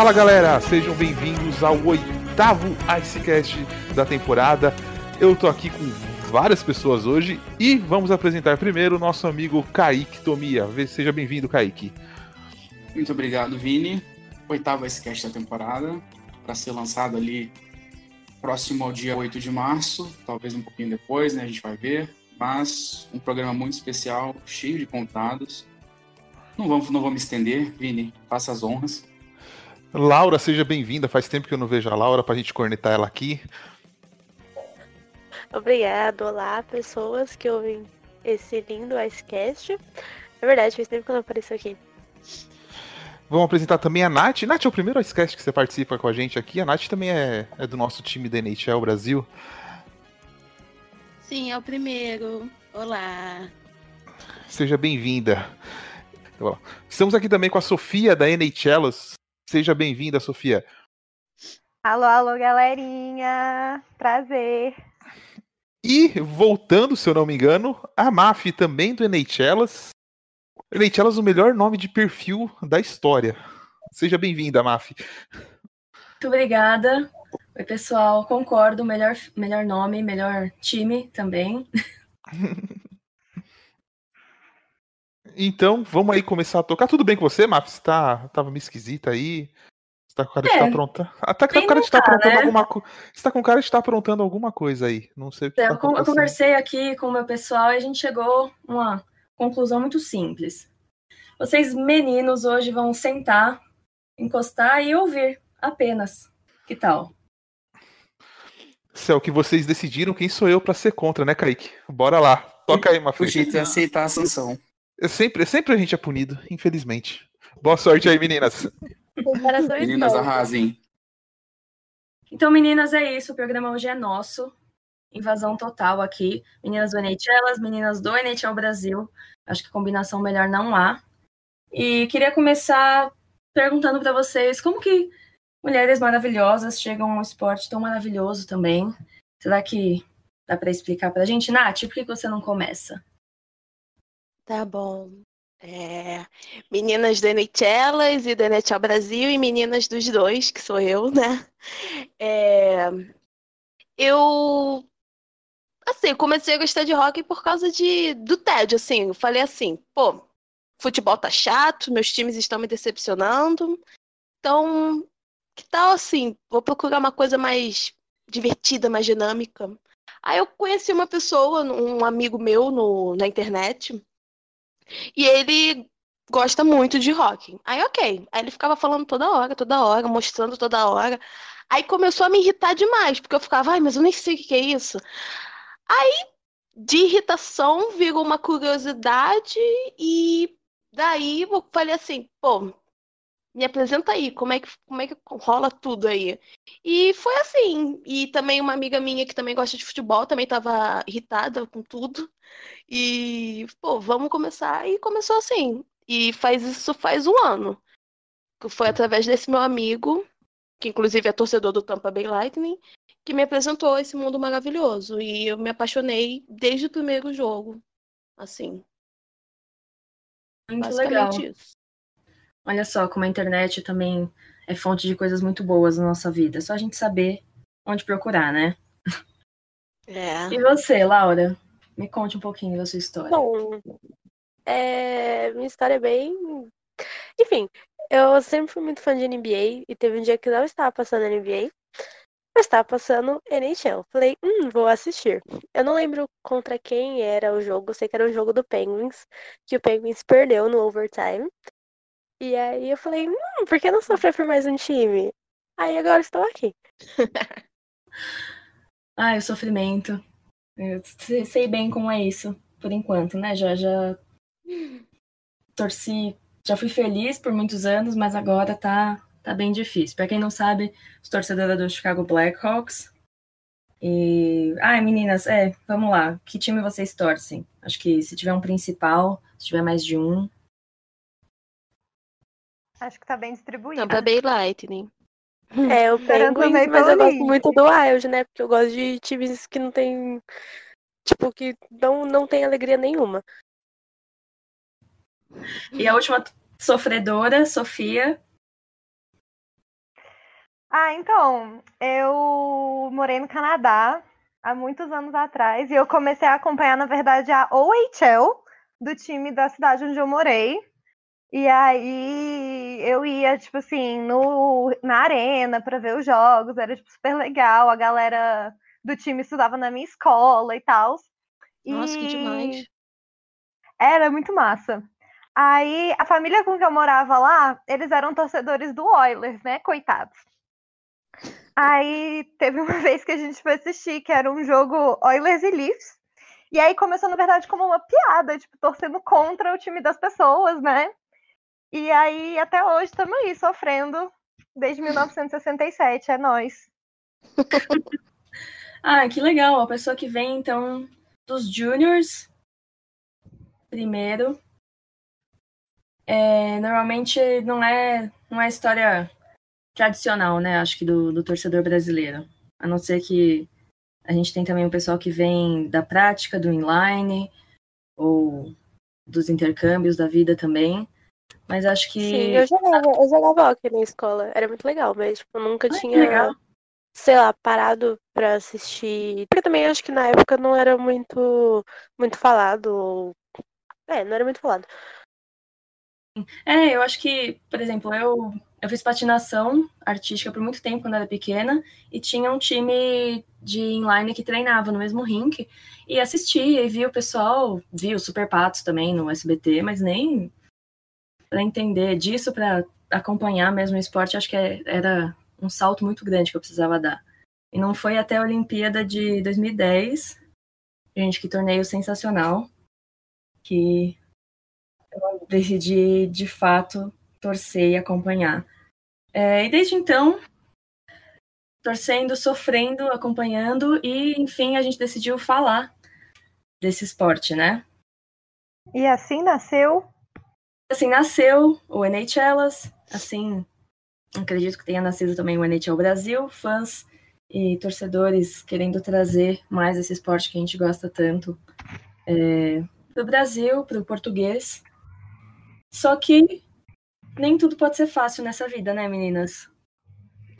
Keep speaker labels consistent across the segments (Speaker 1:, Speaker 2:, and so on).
Speaker 1: Fala galera, sejam bem-vindos ao oitavo Icecast da temporada. Eu tô aqui com várias pessoas hoje e vamos apresentar primeiro o nosso amigo Kaique Tomia. Seja bem-vindo, Kaique.
Speaker 2: Muito obrigado, Vini. Oitavo Icecast da temporada, para ser lançado ali próximo ao dia 8 de março, talvez um pouquinho depois, né? A gente vai ver. Mas um programa muito especial, cheio de contados. Não vamos, não vou me estender, Vini, faça as honras.
Speaker 1: Laura, seja bem-vinda. Faz tempo que eu não vejo a Laura para a gente cornetar ela aqui.
Speaker 3: Obrigado. Olá, pessoas que ouvem esse lindo Icecast. É verdade, faz tempo que eu não apareço aqui.
Speaker 1: Vamos apresentar também a Nath. Nath, é o primeiro Icecast que você participa com a gente aqui. A Nath também é, é do nosso time da NHL Brasil.
Speaker 4: Sim, é o primeiro. Olá.
Speaker 1: Seja bem-vinda. Estamos aqui também com a Sofia da NHLs. Seja bem-vinda, Sofia.
Speaker 5: Alô, alô, galerinha. Prazer.
Speaker 1: E voltando, se eu não me engano, a Maf também do NHLas. NHLas, o melhor nome de perfil da história. Seja bem-vinda, Maf.
Speaker 6: Muito obrigada. Oi, pessoal. Concordo. Melhor, melhor nome, melhor time também.
Speaker 1: Então, vamos aí começar a tocar. Tudo bem com você, Maf? Você tá, tava meio esquisita aí? Você tá com cara de estar é, pronta? Até que tá com cara de estar tá, aprontando né? alguma coisa. Você tá com cara de estar aprontando alguma coisa aí. Não sei o que
Speaker 6: é,
Speaker 1: tá
Speaker 6: eu, eu conversei aqui com o meu pessoal e a gente chegou a uma conclusão muito simples. Vocês, meninos, hoje vão sentar, encostar e ouvir apenas. Que tal?
Speaker 1: É o que vocês decidiram, quem sou eu para ser contra, né, Kaique? Bora lá. Toca aí, Mafê.
Speaker 2: O jeito é aceitar a sanção.
Speaker 1: É sempre, sempre a gente é punido, infelizmente. Boa sorte aí, meninas.
Speaker 2: meninas arrasem.
Speaker 6: Então, meninas, é isso. O programa hoje é nosso. Invasão total aqui. Meninas do NHL, as meninas do NHL Brasil. Acho que combinação melhor não há. E queria começar perguntando para vocês como que mulheres maravilhosas chegam a um esporte tão maravilhoso também. Será que dá para explicar para a gente? Nath, por que você não começa?
Speaker 3: Tá bom. É, meninas da NHLas e da NHL Brasil e meninas dos dois, que sou eu, né? É, eu assim, comecei a gostar de hockey por causa de, do tédio, assim. Eu falei assim, pô, futebol tá chato, meus times estão me decepcionando. Então, que tal assim? Vou procurar uma coisa mais divertida, mais dinâmica. Aí eu conheci uma pessoa, um amigo meu no, na internet, e ele gosta muito de rock. Aí, ok. Aí ele ficava falando toda hora, toda hora, mostrando toda hora. Aí começou a me irritar demais, porque eu ficava, ai, mas eu nem sei o que é isso. Aí, de irritação, virou uma curiosidade e daí eu falei assim, pô, me apresenta aí, como é que, como é que rola tudo aí? E foi assim. E também uma amiga minha que também gosta de futebol, também estava irritada com tudo. E, pô, vamos começar. E começou assim. E faz isso faz um ano. Foi através desse meu amigo, que inclusive é torcedor do Tampa Bay Lightning, que me apresentou esse mundo maravilhoso. E eu me apaixonei desde o primeiro jogo. Assim.
Speaker 6: Muito legal. Isso. Olha só como a internet também é fonte de coisas muito boas na nossa vida. É só a gente saber onde procurar, né?
Speaker 3: É.
Speaker 6: E você, Laura? Me conte um pouquinho da sua história.
Speaker 3: Bom, é... minha história é bem. Enfim, eu sempre fui muito fã de NBA e teve um dia que não estava passando NBA, mas estava passando NHL. Falei, hum, vou assistir. Eu não lembro contra quem era o jogo, sei que era o jogo do Penguins, que o Penguins perdeu no overtime. E aí eu falei, hum, por que não sofrer por mais um time? Aí agora estou aqui.
Speaker 6: Ai, o sofrimento. Eu sei bem como é isso, por enquanto, né? Já, já torci, já fui feliz por muitos anos, mas agora tá, tá bem difícil. Para quem não sabe, os torcedores do Chicago Blackhawks. E. Ai, meninas, é, vamos lá. Que time vocês torcem? Acho que se tiver um principal, se tiver mais de um,
Speaker 5: Acho que tá bem distribuído.
Speaker 3: Tampa Bay Lightning. É, o Penguins, mas eu gosto muito do Wild, né? Porque eu gosto de times que não tem. Tipo, que não, não tem alegria nenhuma.
Speaker 6: E a última sofredora, Sofia.
Speaker 5: Ah, então, eu morei no Canadá há muitos anos atrás e eu comecei a acompanhar, na verdade, a OHL do time da cidade onde eu morei. E aí eu ia, tipo assim, no, na arena para ver os jogos, era tipo, super legal, a galera do time estudava na minha escola e tal.
Speaker 3: Nossa, que demais.
Speaker 5: Era muito massa. Aí a família com que eu morava lá, eles eram torcedores do Oilers, né? Coitados. Aí teve uma vez que a gente foi assistir, que era um jogo Oilers e Leafs. E aí começou, na verdade, como uma piada, tipo, torcendo contra o time das pessoas, né? E aí, até hoje, estamos aí, sofrendo desde 1967, é nós.
Speaker 6: ah, que legal. A pessoa que vem, então, dos juniors, primeiro. É, normalmente não é, não é história tradicional, né? Acho que do, do torcedor brasileiro. A não ser que a gente tem também o pessoal que vem da prática, do inline, ou dos intercâmbios da vida também. Mas acho que.
Speaker 3: Sim, eu jogava, eu jogava hockey na escola. Era muito legal, mas tipo, eu nunca
Speaker 6: Ai,
Speaker 3: tinha, sei lá, parado pra assistir. Porque também acho que na época não era muito, muito falado. Ou... É, não era muito falado.
Speaker 6: É, eu acho que, por exemplo, eu, eu fiz patinação artística por muito tempo quando era pequena e tinha um time de inline que treinava no mesmo rink e assistia e via o pessoal, via os Super Patos também no SBT, mas nem para entender disso, para acompanhar mesmo o esporte, acho que é, era um salto muito grande que eu precisava dar. E não foi até a Olimpíada de 2010, gente, que torneio sensacional, que eu decidi de fato torcer e acompanhar. É, e desde então, torcendo, sofrendo, acompanhando e, enfim, a gente decidiu falar desse esporte, né?
Speaker 5: E assim nasceu.
Speaker 6: Assim nasceu o NHLas, assim acredito que tenha nascido também o NHL Brasil, fãs e torcedores querendo trazer mais esse esporte que a gente gosta tanto é, para o Brasil, para o português. Só que nem tudo pode ser fácil nessa vida, né, meninas?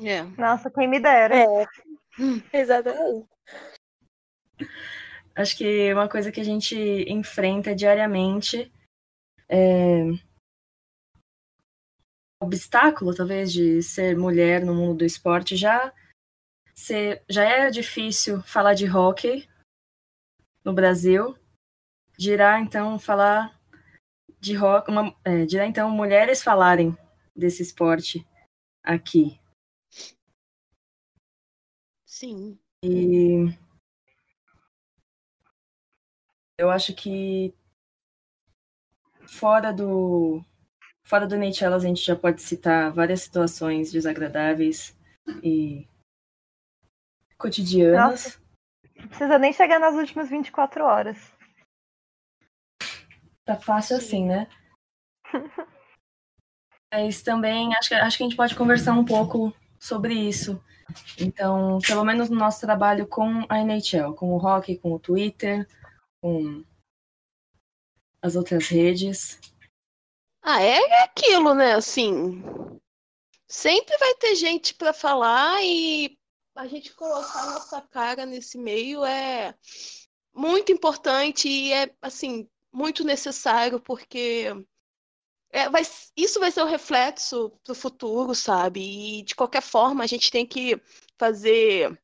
Speaker 3: É.
Speaker 5: Nossa, quem me dera.
Speaker 3: É. Exatamente.
Speaker 6: Acho que uma coisa que a gente enfrenta diariamente é obstáculo, talvez, de ser mulher no mundo do esporte. Já, ser, já é difícil falar de hockey no Brasil. Dirá, então, falar de rock, uma, é, dirá, então, mulheres falarem desse esporte aqui.
Speaker 3: Sim.
Speaker 6: E eu acho que fora do fora do Nate Ellis, a gente já pode citar várias situações desagradáveis e cotidianas.
Speaker 5: Nossa. Não precisa nem chegar nas últimas 24 horas.
Speaker 6: Tá fácil assim, né? Mas também acho que, acho que a gente pode conversar um pouco sobre isso. Então, pelo menos no nosso trabalho com a NHL, com o hockey, com o Twitter, com as outras redes.
Speaker 3: Ah, é é aquilo, né? Assim, sempre vai ter gente para falar e a gente colocar nossa cara nesse meio é muito importante e é assim muito necessário porque é, vai, isso vai ser o reflexo pro futuro, sabe? E de qualquer forma a gente tem que fazer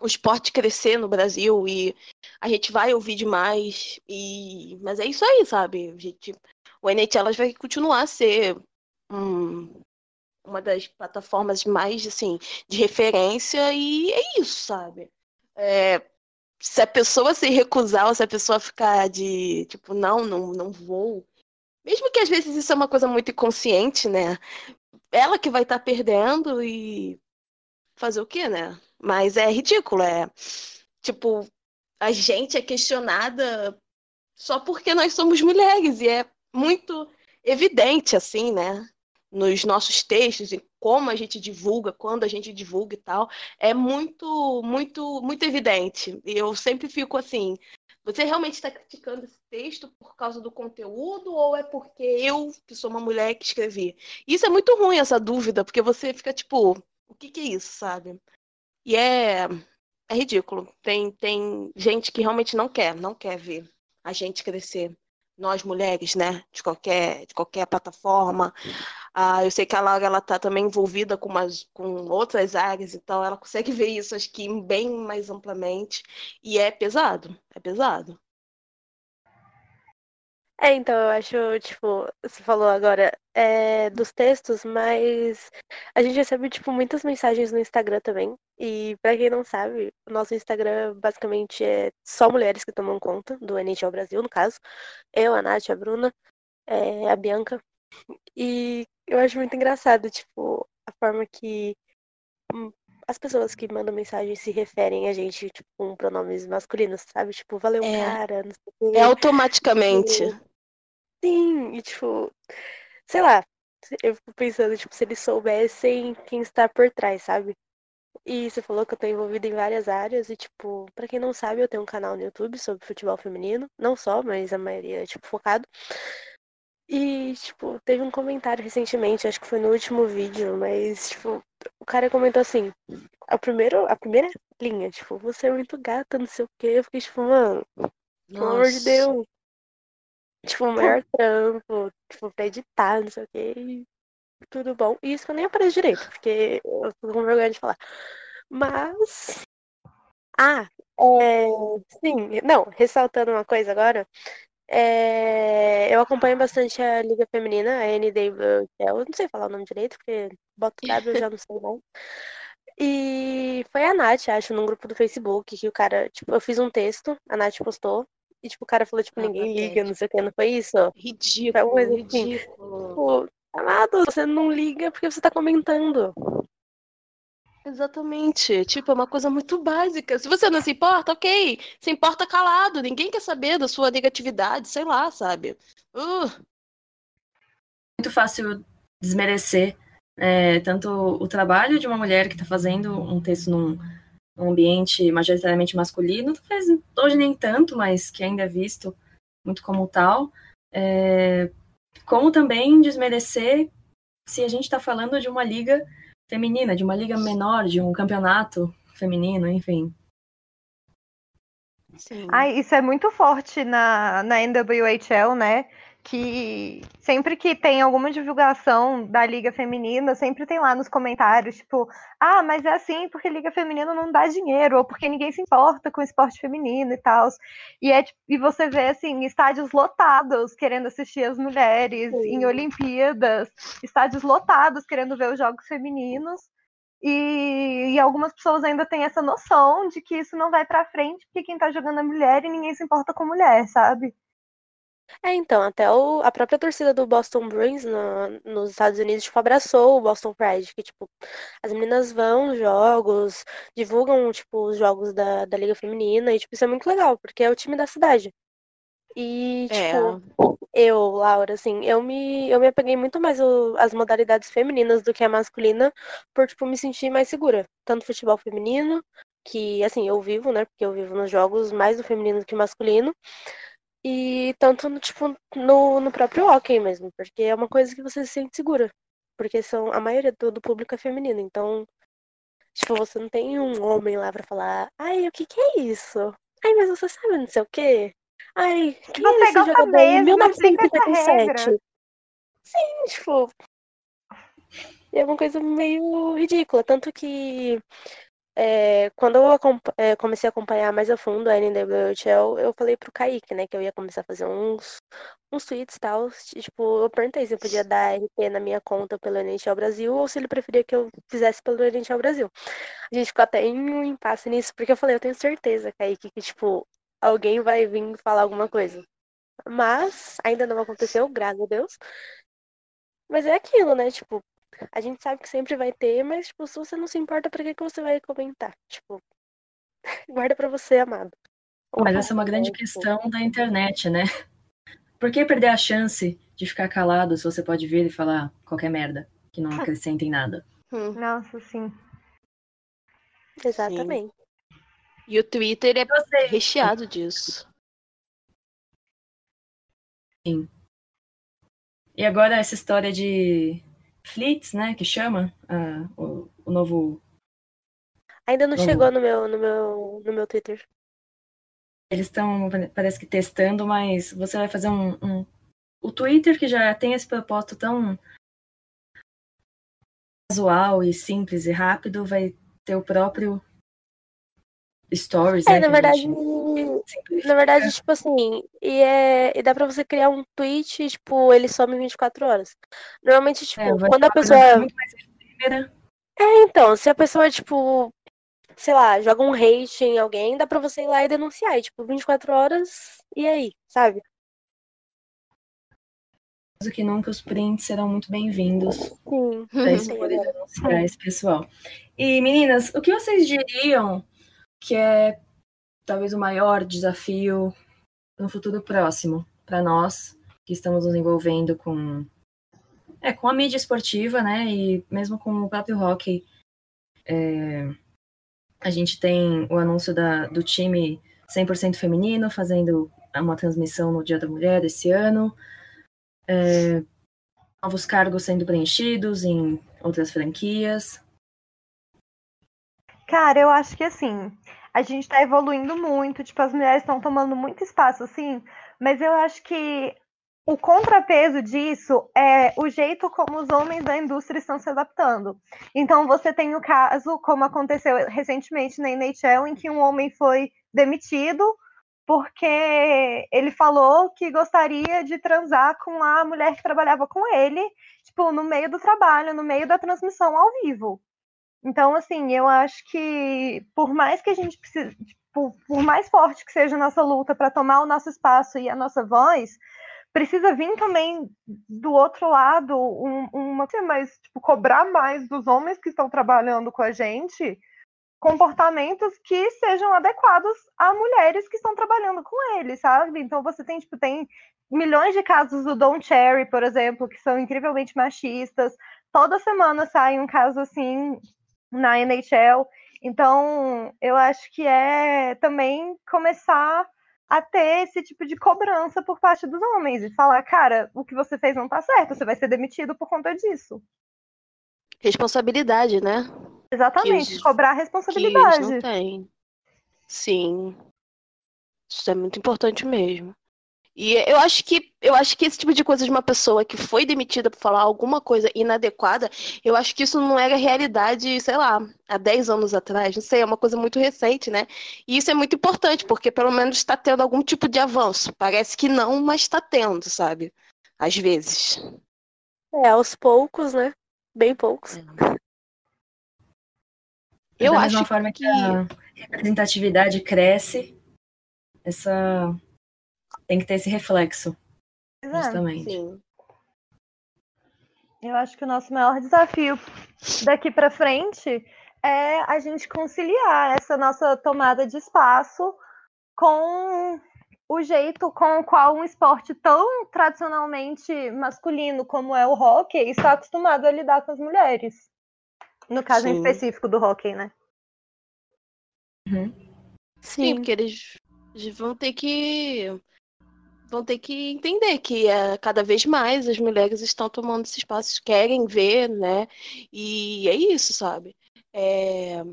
Speaker 3: o esporte crescer no Brasil e a gente vai ouvir demais e mas é isso aí, sabe? A gente, o NHL vai continuar a ser um, uma das plataformas mais assim de referência e é isso, sabe? É, se a pessoa se recusar ou se a pessoa ficar de tipo não, não, não vou, mesmo que às vezes isso é uma coisa muito inconsciente, né? Ela que vai estar tá perdendo e fazer o quê, né? Mas é ridículo, é tipo, a gente é questionada só porque nós somos mulheres e é muito evidente assim, né? Nos nossos textos e como a gente divulga, quando a gente divulga e tal, é muito, muito, muito evidente. E eu sempre fico assim, você realmente está criticando esse texto por causa do conteúdo ou é porque eu, que sou uma mulher, que escrevi? Isso é muito ruim, essa dúvida, porque você fica tipo, O que que é isso, sabe? E é, é ridículo. Tem, tem gente que realmente não quer, não quer ver a gente crescer. Nós mulheres, né? De qualquer, de qualquer plataforma. Ah, eu sei que a Laura ela tá também envolvida com, umas, com outras áreas, então ela consegue ver isso, acho que bem mais amplamente. E é pesado, é pesado.
Speaker 7: É, então, eu acho, tipo, você falou agora é, dos textos, mas a gente recebe, tipo, muitas mensagens no Instagram também. E pra quem não sabe, o nosso Instagram basicamente é só mulheres que tomam conta do NHL Brasil, no caso. Eu, a Nath, a Bruna, é, a Bianca. E eu acho muito engraçado, tipo, a forma que as pessoas que mandam mensagem se referem a gente, tipo, com pronomes masculinos, sabe? Tipo, valeu,
Speaker 3: É.
Speaker 7: cara, não sei o quê.
Speaker 3: É automaticamente.
Speaker 7: Sim, e tipo, sei lá, eu fico pensando, tipo, se eles soubessem quem está por trás, sabe? E você falou que eu tô envolvida em várias áreas, e tipo, pra quem não sabe, eu tenho um canal no YouTube sobre futebol feminino, não só, mas a maioria, tipo, focado. E, tipo, teve um comentário recentemente, acho que foi no último vídeo, mas, tipo, o cara comentou assim, a, primeiro, a primeira linha, tipo, você é muito gata, não sei o quê. Eu fiquei, tipo, mano, pelo amor de. Deus. Tipo, o maior trampo, tipo, pra editar, não sei o quê. Tudo bom. E isso que eu nem apareço direito, porque eu tô com vergonha de falar. Mas. Ah, é... sim, não, ressaltando uma coisa agora. é, Eu acompanho bastante a Liga Feminina, a NWL. Eu não sei falar o nome direito, porque boto W eu já não sei mais. E foi a Nath, acho, num grupo do Facebook, que o cara, tipo, eu fiz um texto, a Nath postou, e tipo, o cara falou, tipo,
Speaker 3: Ah,
Speaker 7: ninguém liga,
Speaker 3: patético.
Speaker 7: não sei o que, não foi isso?
Speaker 3: Ridículo,
Speaker 7: Alguma coisa assim.
Speaker 3: ridículo.
Speaker 7: Tipo, amado, você não liga porque você tá comentando.
Speaker 3: Exatamente. Tipo, é uma coisa muito básica. Se você não se importa, ok. Se importa calado. Ninguém quer saber da sua negatividade, sei lá, sabe? Uh,
Speaker 6: muito fácil desmerecer é, tanto o trabalho de uma mulher que está fazendo um texto num, num ambiente majoritariamente masculino, talvez hoje nem tanto, mas que ainda é visto muito como tal, é, como também desmerecer se a gente está falando de uma liga feminina, de uma liga menor, de um campeonato feminino, enfim.
Speaker 3: sim.
Speaker 5: Ai, isso é muito forte na, na NWHL, né? Que sempre que tem alguma divulgação da Liga Feminina, sempre tem lá nos comentários, tipo, ah, mas é assim porque Liga Feminina não dá dinheiro, ou porque ninguém se importa com o esporte feminino e tal. E, é, tipo- e você vê, assim, estádios lotados querendo assistir as mulheres em Olimpíadas, estádios lotados querendo ver os jogos femininos. E, e algumas pessoas ainda têm essa noção de que isso não vai pra frente porque quem tá jogando é mulher e ninguém se importa com mulher, sabe?
Speaker 7: É, então, até o- a própria torcida do Boston Bruins no- nos Estados Unidos, tipo, abraçou o Boston Pride, que, tipo, as meninas vão nos jogos, divulgam, tipo, os jogos da, da Liga Feminina, e, tipo, isso é muito legal, porque é o time da cidade. E,
Speaker 3: É.
Speaker 7: tipo, eu, Laura, assim, eu me, eu me apeguei muito mais o- às modalidades femininas do que a masculina, por, tipo, me sentir mais segura. Tanto futebol feminino, que, assim, eu vivo, né, porque eu vivo nos jogos mais do feminino do que masculino, e tanto, no, tipo, no, no próprio hockey mesmo, porque é uma coisa que você se sente segura. Porque são, a maioria do, do público é feminino, então, tipo, você não tem um homem lá pra falar, ai, o que que é isso? Ai, mas você sabe não sei o quê? Ai, quem
Speaker 5: Você
Speaker 7: é esse jogador em
Speaker 5: mesmo, explica essa
Speaker 7: 1957?
Speaker 5: regra.
Speaker 7: Sim, tipo, é uma coisa meio ridícula, tanto que é, quando eu é, comecei a acompanhar mais a fundo a NWHL, eu falei pro Kaique, né, que eu ia começar a fazer uns, uns tweets e tal. Tipo, eu perguntei se eu podia dar RP na minha conta pelo NHL Brasil ou se ele preferia que eu fizesse pelo NHL Brasil. A gente ficou até em um impasse nisso, porque eu falei, eu tenho certeza, Kaique, que, tipo, alguém vai vir falar alguma coisa. Mas ainda não aconteceu, graças a Deus. Mas é aquilo, né? Tipo, a gente sabe que sempre vai ter, mas, tipo, se você não se importa, pra que, que você vai comentar? Tipo, guarda pra você, amado.
Speaker 6: Mas essa é uma grande questão da internet, né? Por que perder a chance de ficar calado se você pode vir e falar qualquer merda que não acrescenta em nada?
Speaker 3: Hum.
Speaker 5: Nossa, sim.
Speaker 7: Exatamente.
Speaker 3: E o Twitter é
Speaker 6: Você,
Speaker 3: recheado disso.
Speaker 6: E agora essa história de flits, né, que chama ah, o- o novo.
Speaker 7: Ainda não
Speaker 6: Vamos.
Speaker 7: chegou no meu, no meu, no meu Twitter.
Speaker 6: Eles estão, parece que testando, mas você vai fazer um, um- O Twitter, que já tem esse propósito tão casual e simples e rápido, vai ter o próprio Stories.
Speaker 7: É,
Speaker 6: né,
Speaker 7: na verdade,
Speaker 6: gente
Speaker 7: na verdade, tipo assim, e, é, e dá pra você criar um tweet e, tipo, ele some em 24 horas. Normalmente, tipo,
Speaker 6: É,
Speaker 7: quando a pessoa.
Speaker 6: efêmera.
Speaker 7: É, então, se a pessoa, tipo, sei lá, joga um hate em alguém, dá pra você ir lá e denunciar. E, tipo, 24 horas, e aí, sabe?
Speaker 6: do que nunca, os prints serão muito bem-vindos
Speaker 7: Sim.
Speaker 6: para poder denunciar esse pessoal. E meninas, o que vocês diriam que é talvez o maior desafio no futuro próximo para nós que estamos nos envolvendo com é com a mídia esportiva, né? E mesmo com o próprio hockey, É, a gente tem o anúncio da, do time 100% feminino fazendo uma transmissão no Dia da Mulher esse ano. É, novos cargos sendo preenchidos em outras franquias.
Speaker 5: Cara, eu acho que assim, a gente tá evoluindo muito, tipo, as mulheres estão tomando muito espaço, assim, mas eu acho que o contrapeso disso é o jeito como os homens da indústria estão se adaptando. Então, você tem o caso, como aconteceu recentemente na NHL, em que um homem foi demitido porque ele falou que gostaria de transar com a mulher que trabalhava com ele, tipo, no meio do trabalho, no meio da transmissão ao vivo. Então, assim, eu acho que por mais que a gente precise, por, por mais forte que seja a nossa luta para tomar o nosso espaço e a nossa voz, precisa vir também do outro lado um, uma mais tipo cobrar mais dos homens que estão trabalhando com a gente comportamentos que sejam adequados a mulheres que estão trabalhando com eles, sabe? Então você tem tipo tem milhões de casos do Don Cherry, por exemplo, que são incrivelmente machistas. Toda semana sai um caso assim na NHL. Então, eu acho que é também começar a ter esse tipo de cobrança por parte dos homens e falar, cara, o que você fez não tá certo, você vai ser demitido por conta disso.
Speaker 3: Responsabilidade, né?
Speaker 5: Exatamente,
Speaker 3: os-
Speaker 5: cobrar a
Speaker 3: Que eles
Speaker 5: responsabilidade.
Speaker 3: não têm. Sim. Isso é muito importante mesmo. E eu acho que eu acho que esse tipo de coisa de uma pessoa que foi demitida por falar alguma coisa inadequada, eu acho que isso não era realidade, sei lá, há 10 anos atrás, não sei, é uma coisa muito recente, né? E isso é muito importante, porque pelo menos está tendo algum tipo de avanço. Parece que não, mas está tendo, sabe? Às vezes.
Speaker 7: É, aos poucos, né? Bem poucos.
Speaker 3: Eu
Speaker 6: da
Speaker 3: acho
Speaker 6: mesma forma que
Speaker 3: que-
Speaker 6: a representatividade cresce, essa tem que ter esse reflexo,
Speaker 5: Pois é.
Speaker 6: justamente.
Speaker 3: Sim.
Speaker 5: Eu acho que o nosso maior desafio daqui para frente é a gente conciliar essa nossa tomada de espaço com o jeito com o qual um esporte tão tradicionalmente masculino como é o hockey está acostumado a lidar com as mulheres. No caso em
Speaker 3: Sim.
Speaker 5: específico do hockey, né?
Speaker 3: Sim, porque eles eles vão ter que vão ter que entender que é, cada vez mais as mulheres estão tomando esse espaço, querem ver, né? E é isso, sabe? É,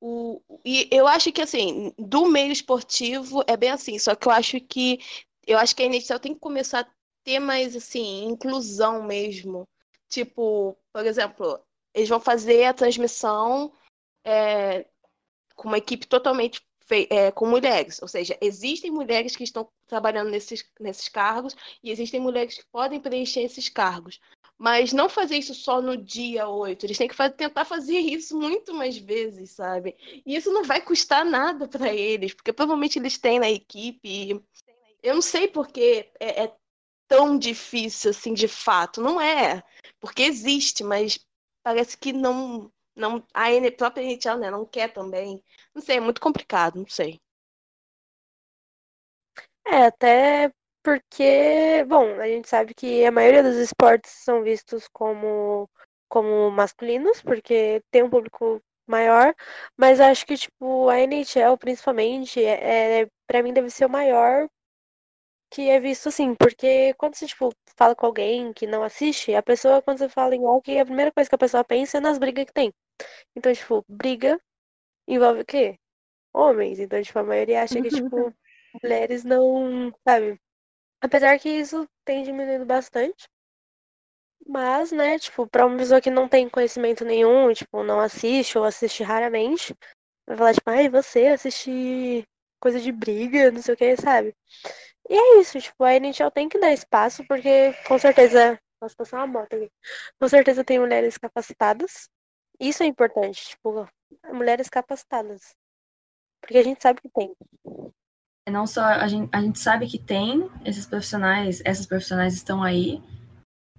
Speaker 3: o, e eu acho que assim, do meio esportivo é bem assim, só que eu acho que eu acho que a NHL tem que começar a ter mais assim, inclusão mesmo. Tipo, por exemplo, eles vão fazer a transmissão é, com uma equipe totalmente é, com mulheres. Ou seja, existem mulheres que estão trabalhando nesses, nesses cargos e existem mulheres que podem preencher esses cargos. Mas não fazer isso só no dia 8. Eles têm que fa- tentar fazer isso muito mais vezes, sabe? E isso não vai custar nada para eles, porque provavelmente eles têm na equipe. Eu não sei porque é, é tão difícil assim de fato. Não é. Porque existe, mas parece que não. Não a própria NHL né, não quer também. Não sei, é muito complicado, não sei.
Speaker 7: É, até porque, bom, a gente sabe que a maioria dos esportes são vistos como, como masculinos, porque tem um público maior, mas acho que, tipo, a NHL, principalmente, é, é, para mim deve ser o maior que é visto assim, porque quando você, tipo, fala com alguém que não assiste, a pessoa, quando você fala em hockey, a primeira coisa que a pessoa pensa é nas brigas que tem. Então, tipo, briga envolve o quê? Homens. Então, tipo, a maioria acha que, tipo, mulheres não, sabe? Apesar que isso tem diminuído bastante. Mas, né, tipo, pra uma pessoa que não tem conhecimento nenhum, tipo, não assiste ou assiste raramente, vai falar, tipo, ai, você assiste coisa de briga, não sei o que, sabe? E é isso, tipo, a NHL tem que dar espaço, porque com certeza. Posso passar uma moto aqui. Com certeza tem mulheres capacitadas. Isso é importante, tipo, mulheres capacitadas. Porque a gente sabe que tem.
Speaker 6: Não só a gente, a gente sabe que tem esses profissionais, essas profissionais estão aí,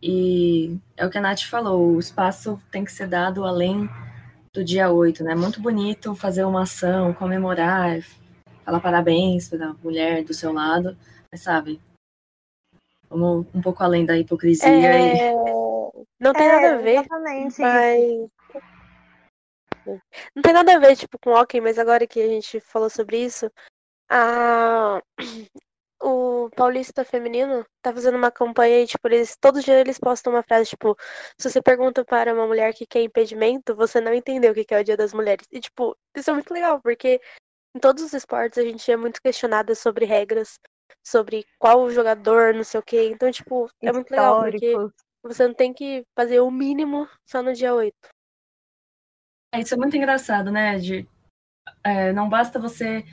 Speaker 6: e é o que a Nath falou, o espaço tem que ser dado além do dia 8, né? Muito bonito fazer uma ação, comemorar, falar parabéns para a mulher do seu lado, mas sabe, vamos um pouco além da hipocrisia.
Speaker 7: É...
Speaker 6: E...
Speaker 7: Não tem
Speaker 5: É,
Speaker 7: nada a ver,
Speaker 5: Exatamente.
Speaker 7: mas. Não tem nada a ver, tipo, com hockey, mas agora que a gente falou sobre isso, a... o Paulista Feminino tá fazendo uma campanha e, tipo, eles, todo dia eles postam uma frase, tipo, se você pergunta para uma mulher o que que é impedimento, você não entendeu o que é o Dia das Mulheres. E, tipo, isso é muito legal, porque em todos os esportes a gente é muito questionada sobre regras, sobre qual jogador, não sei o quê. Então, tipo, é muito legal, porque você não tem que fazer o mínimo só no dia 8.
Speaker 6: É, Isso é muito engraçado, né? De, é, não basta você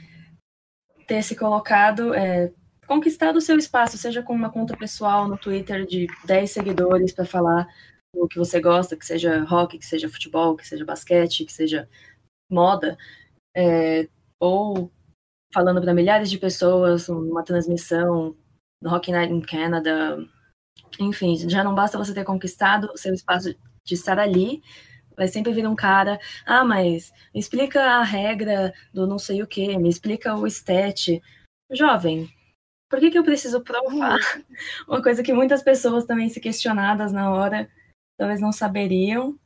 Speaker 6: ter se colocado, é, conquistado o seu espaço, seja com uma conta pessoal no Twitter de 10 seguidores para falar o que você gosta, que seja rock, que seja futebol, que seja basquete, que seja moda, é, ou falando para milhares de pessoas, numa transmissão no Rock Night in Canada, enfim, já não basta você ter conquistado o seu espaço de estar ali, vai sempre vir um cara, ah, mas me explica a regra do não sei o que, me explica o stat. Jovem, por que, que eu preciso provar uma coisa que muitas pessoas também se questionadas na hora, talvez não saberiam?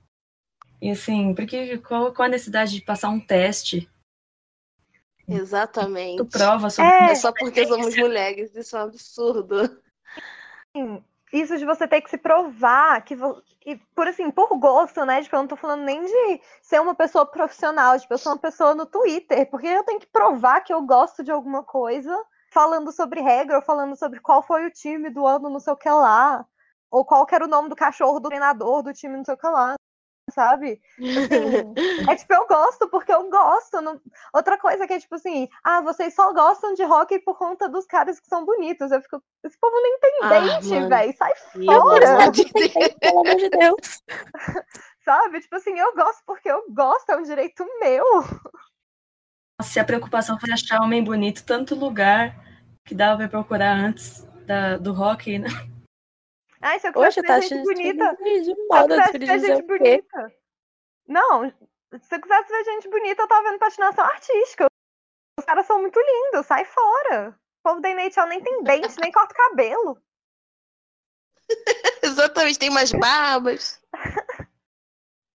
Speaker 6: E assim, porque qual, qual a necessidade de passar um teste?
Speaker 3: Exatamente.
Speaker 6: Tu prova sobre
Speaker 5: É.
Speaker 3: É só porque somos mulheres, isso é um absurdo.
Speaker 5: Isso de você ter que se provar que, vo- e por assim, por gosto, né? Tipo, eu não tô falando nem de ser uma pessoa profissional, tipo, eu sou uma pessoa no Twitter, porque eu tenho que provar que eu gosto de alguma coisa, falando sobre regra, ou falando sobre qual foi o time do ano, não sei o que lá, ou qual que era o nome do cachorro do treinador do time, não sei o que lá, sabe? Assim, é tipo, eu gosto porque eu gosto. não- Outra coisa que é tipo assim, ah, vocês só gostam de rock por conta dos caras que são bonitos. Eu fico, esse povo nem tem
Speaker 3: Ah,
Speaker 5: dente,
Speaker 3: mano.
Speaker 5: velho, sai fora,
Speaker 3: de.
Speaker 7: Pelo amor de Deus.
Speaker 5: sabe? Tipo assim, eu gosto porque eu gosto, é um direito meu.
Speaker 6: se a preocupação foi achar homem bonito, tanto lugar que dava pra procurar antes da, do rock, né?
Speaker 5: Ai, se eu
Speaker 7: Poxa,
Speaker 5: quisesse
Speaker 7: tá
Speaker 5: ver gente bonita,
Speaker 7: de
Speaker 5: se eu
Speaker 7: moda,
Speaker 5: quisesse ver gente bonita. Não, se eu quisesse ver gente bonita, eu tava vendo patinação artística. Os caras são muito lindos, sai fora. O povo da NHL nem tem dente, nem corta o cabelo.
Speaker 3: Exatamente, tem umas barbas.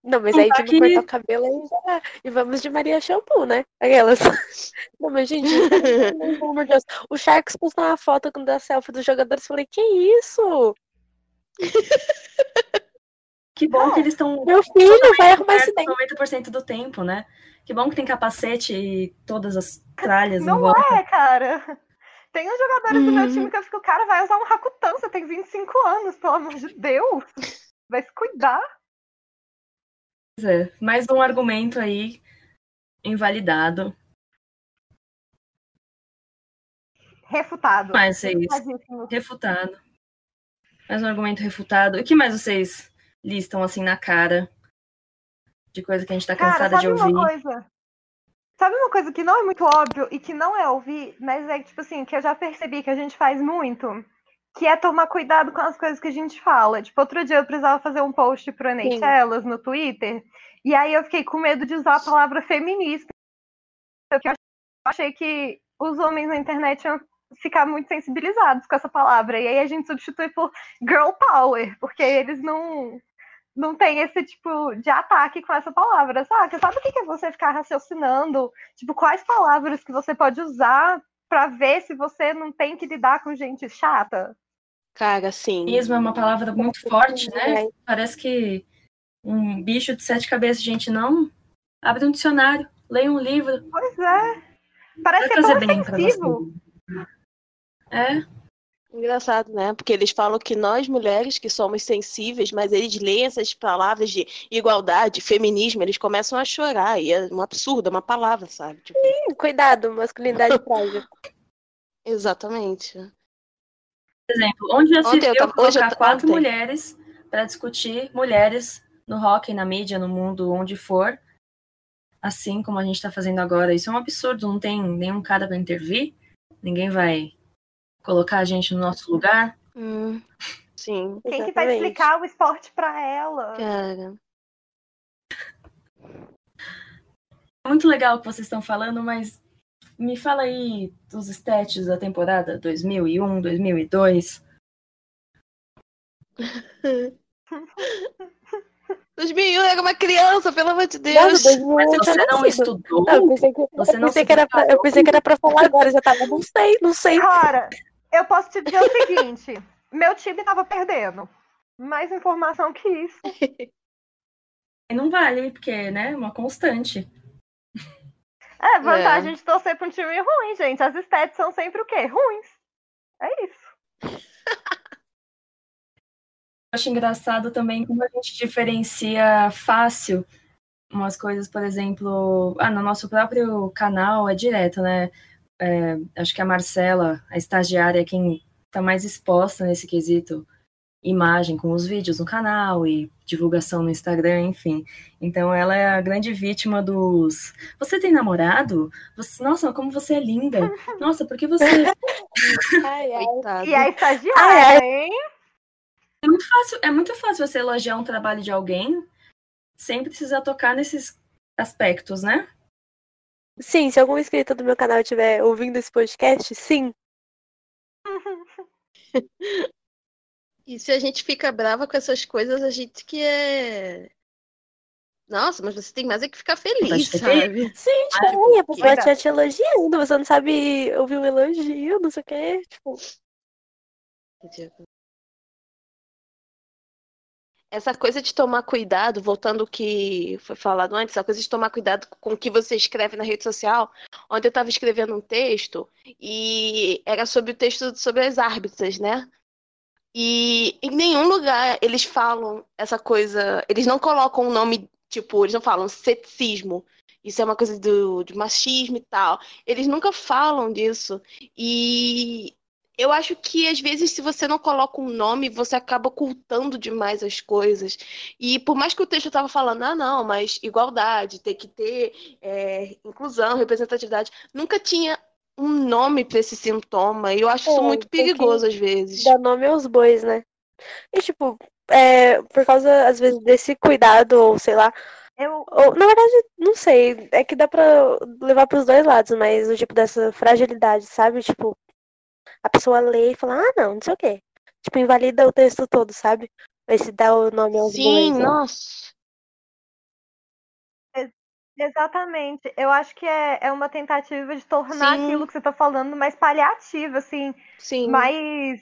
Speaker 7: Não, mas aí não cortar o cabelo aí já... E vamos de Maria Shampoo, né? Aquelas. Não, mas gente, pelo amor de Deus. O Sharks postou uma foto com da selfie dos jogadores. Falei, que isso?
Speaker 6: Que bom
Speaker 5: Não.
Speaker 6: que eles estão
Speaker 7: Meu filho vai arrumar esse dente.
Speaker 6: 90% do tempo, né? Que bom que tem capacete e todas as tralhas em
Speaker 5: Não
Speaker 6: volta.
Speaker 5: é, cara. Tem uns jogadores do meu
Speaker 3: Uhum.
Speaker 5: time que eu fico, cara, vai usar um Rakutan, você tem 25 anos, pelo amor de Deus. Vai se cuidar.
Speaker 6: Pois é, mais um argumento aí invalidado.
Speaker 5: Refutado.
Speaker 6: Mais vocês
Speaker 5: Refutadíssimo.
Speaker 6: refutado. Mais um argumento refutado. O que mais vocês listam assim na cara de coisa que a gente tá
Speaker 5: Cara,
Speaker 6: cansada de
Speaker 5: sabe
Speaker 6: ouvir?
Speaker 5: uma coisa? Sabe uma coisa que não é muito óbvio e que não é ouvir, mas é tipo assim, que eu já percebi que a gente faz muito, que é tomar cuidado com as coisas que a gente fala. Tipo, outro dia eu precisava fazer um post pro NHLas no Twitter, e aí eu fiquei com medo de usar a palavra feminista, porque eu achei que os homens na internet iam ficar muito sensibilizados com essa palavra. E aí a gente substitui por girl power, porque eles não não tem esse tipo de ataque com essa palavra, sabe? Sabe o que é você ficar raciocinando? Tipo, quais palavras que você pode usar pra ver se você não tem que lidar com gente chata.
Speaker 3: Cara, sim.
Speaker 6: Feminismo é uma palavra muito forte, né? Parece que um bicho de sete cabeças, gente, não. Abre um dicionário, leia um livro.
Speaker 5: Pois é. Parece que é tão ofensivo.
Speaker 6: É,
Speaker 3: Engraçado, né? Porque eles falam que nós mulheres que somos sensíveis, mas eles leem essas palavras de igualdade, feminismo, eles começam a chorar. E é um absurdo, é uma palavra, sabe? Tipo,
Speaker 7: Ih, Cuidado, masculinidade frágil.
Speaker 3: exatamente.
Speaker 6: por exemplo, onde já se
Speaker 3: Ontem eu
Speaker 6: viu
Speaker 3: tava- hoje eu
Speaker 6: colocar quatro
Speaker 3: ontem.
Speaker 6: mulheres para discutir mulheres no rock, na mídia, no mundo, onde for, assim como a gente está fazendo agora. Isso é um absurdo, não tem nenhum cara para intervir, ninguém vai colocar a gente no nosso lugar.
Speaker 3: Hum, sim,
Speaker 5: Quem que vai
Speaker 7: Exatamente.
Speaker 5: explicar o esporte pra ela?
Speaker 3: cara.
Speaker 6: É muito legal o que vocês estão falando, mas me fala aí dos stats da temporada 2001, 2002.
Speaker 3: 2001 era uma criança, pelo amor de Deus.
Speaker 7: 2001
Speaker 6: Mas você não
Speaker 7: nascido.
Speaker 6: estudou?
Speaker 7: Não, eu pensei que,
Speaker 6: Você
Speaker 7: eu
Speaker 6: não
Speaker 7: pensei
Speaker 6: se
Speaker 7: que era pra, eu pensei que era pra falar agora, já tava, não sei, não sei.
Speaker 5: Cara, eu posso te dizer o seguinte: meu time tava perdendo. Mais informação que isso.
Speaker 6: Não vale, porque, né, é uma constante.
Speaker 5: É, vantagem de torcer pra um time ruim, gente. As stats são sempre o quê? Ruins. É isso.
Speaker 6: Eu acho engraçado também como a gente diferencia fácil umas coisas, por exemplo, ah, no nosso próprio canal é direto, né? É, acho que a Marcela, a estagiária, é quem está mais exposta nesse quesito imagem com os vídeos no canal e divulgação no Instagram, enfim. Então ela é a grande vítima dos. Você tem namorado? Você... Nossa, como você é linda! Nossa, por que você
Speaker 7: Ai, ai.
Speaker 5: E a estagiária,
Speaker 7: Ah,
Speaker 5: hein?
Speaker 6: É muito fácil, é muito fácil você elogiar um trabalho de alguém sem precisar tocar nesses aspectos, né?
Speaker 7: Sim, se algum inscrito do meu canal estiver ouvindo esse podcast, sim.
Speaker 3: E se a gente fica brava com essas coisas, a gente que é. Nossa, mas você tem mais é que ficar feliz, sabe?
Speaker 7: Sim,
Speaker 6: Ah,
Speaker 7: tipo, a pessoa tá te elogiando, você não sabe ouvir um elogio, não sei o quê. Tipo,
Speaker 3: Essa coisa de tomar cuidado, voltando ao que foi falado antes, essa coisa de tomar cuidado com o que você escreve na rede social. Ontem eu estava escrevendo um texto e era sobre o texto sobre as árbitras, né? E em nenhum lugar eles falam essa coisa, eles não colocam o nome, tipo, eles não falam sexismo. Isso é uma coisa do, de machismo e tal. Eles nunca falam disso. E eu acho que às vezes, se você não coloca um nome, você acaba ocultando demais as coisas. E por mais que o texto estava falando, ah, não, mas igualdade, tem que ter é, inclusão, representatividade, nunca tinha um nome para esse sintoma. E eu acho isso
Speaker 7: É,
Speaker 3: muito
Speaker 7: tem que
Speaker 3: perigoso às vezes.
Speaker 7: dar nome aos bois, né? E, tipo, é, por causa, às vezes, desse cuidado, ou sei lá,
Speaker 5: Eu,
Speaker 7: ou, na verdade, não sei, é que dá pra levar pros dois lados, mas o tipo dessa fragilidade, sabe? Tipo, a pessoa lê e fala, ah, não, não sei o quê. Tipo, invalida o texto todo, sabe? Esse dá o nome aos
Speaker 3: Sim,
Speaker 7: bois. né?
Speaker 3: nossa.
Speaker 5: exatamente. Eu acho que é, é uma tentativa de tornar
Speaker 3: Sim.
Speaker 5: aquilo que você tá falando mais paliativo, assim,
Speaker 3: Sim.
Speaker 5: mais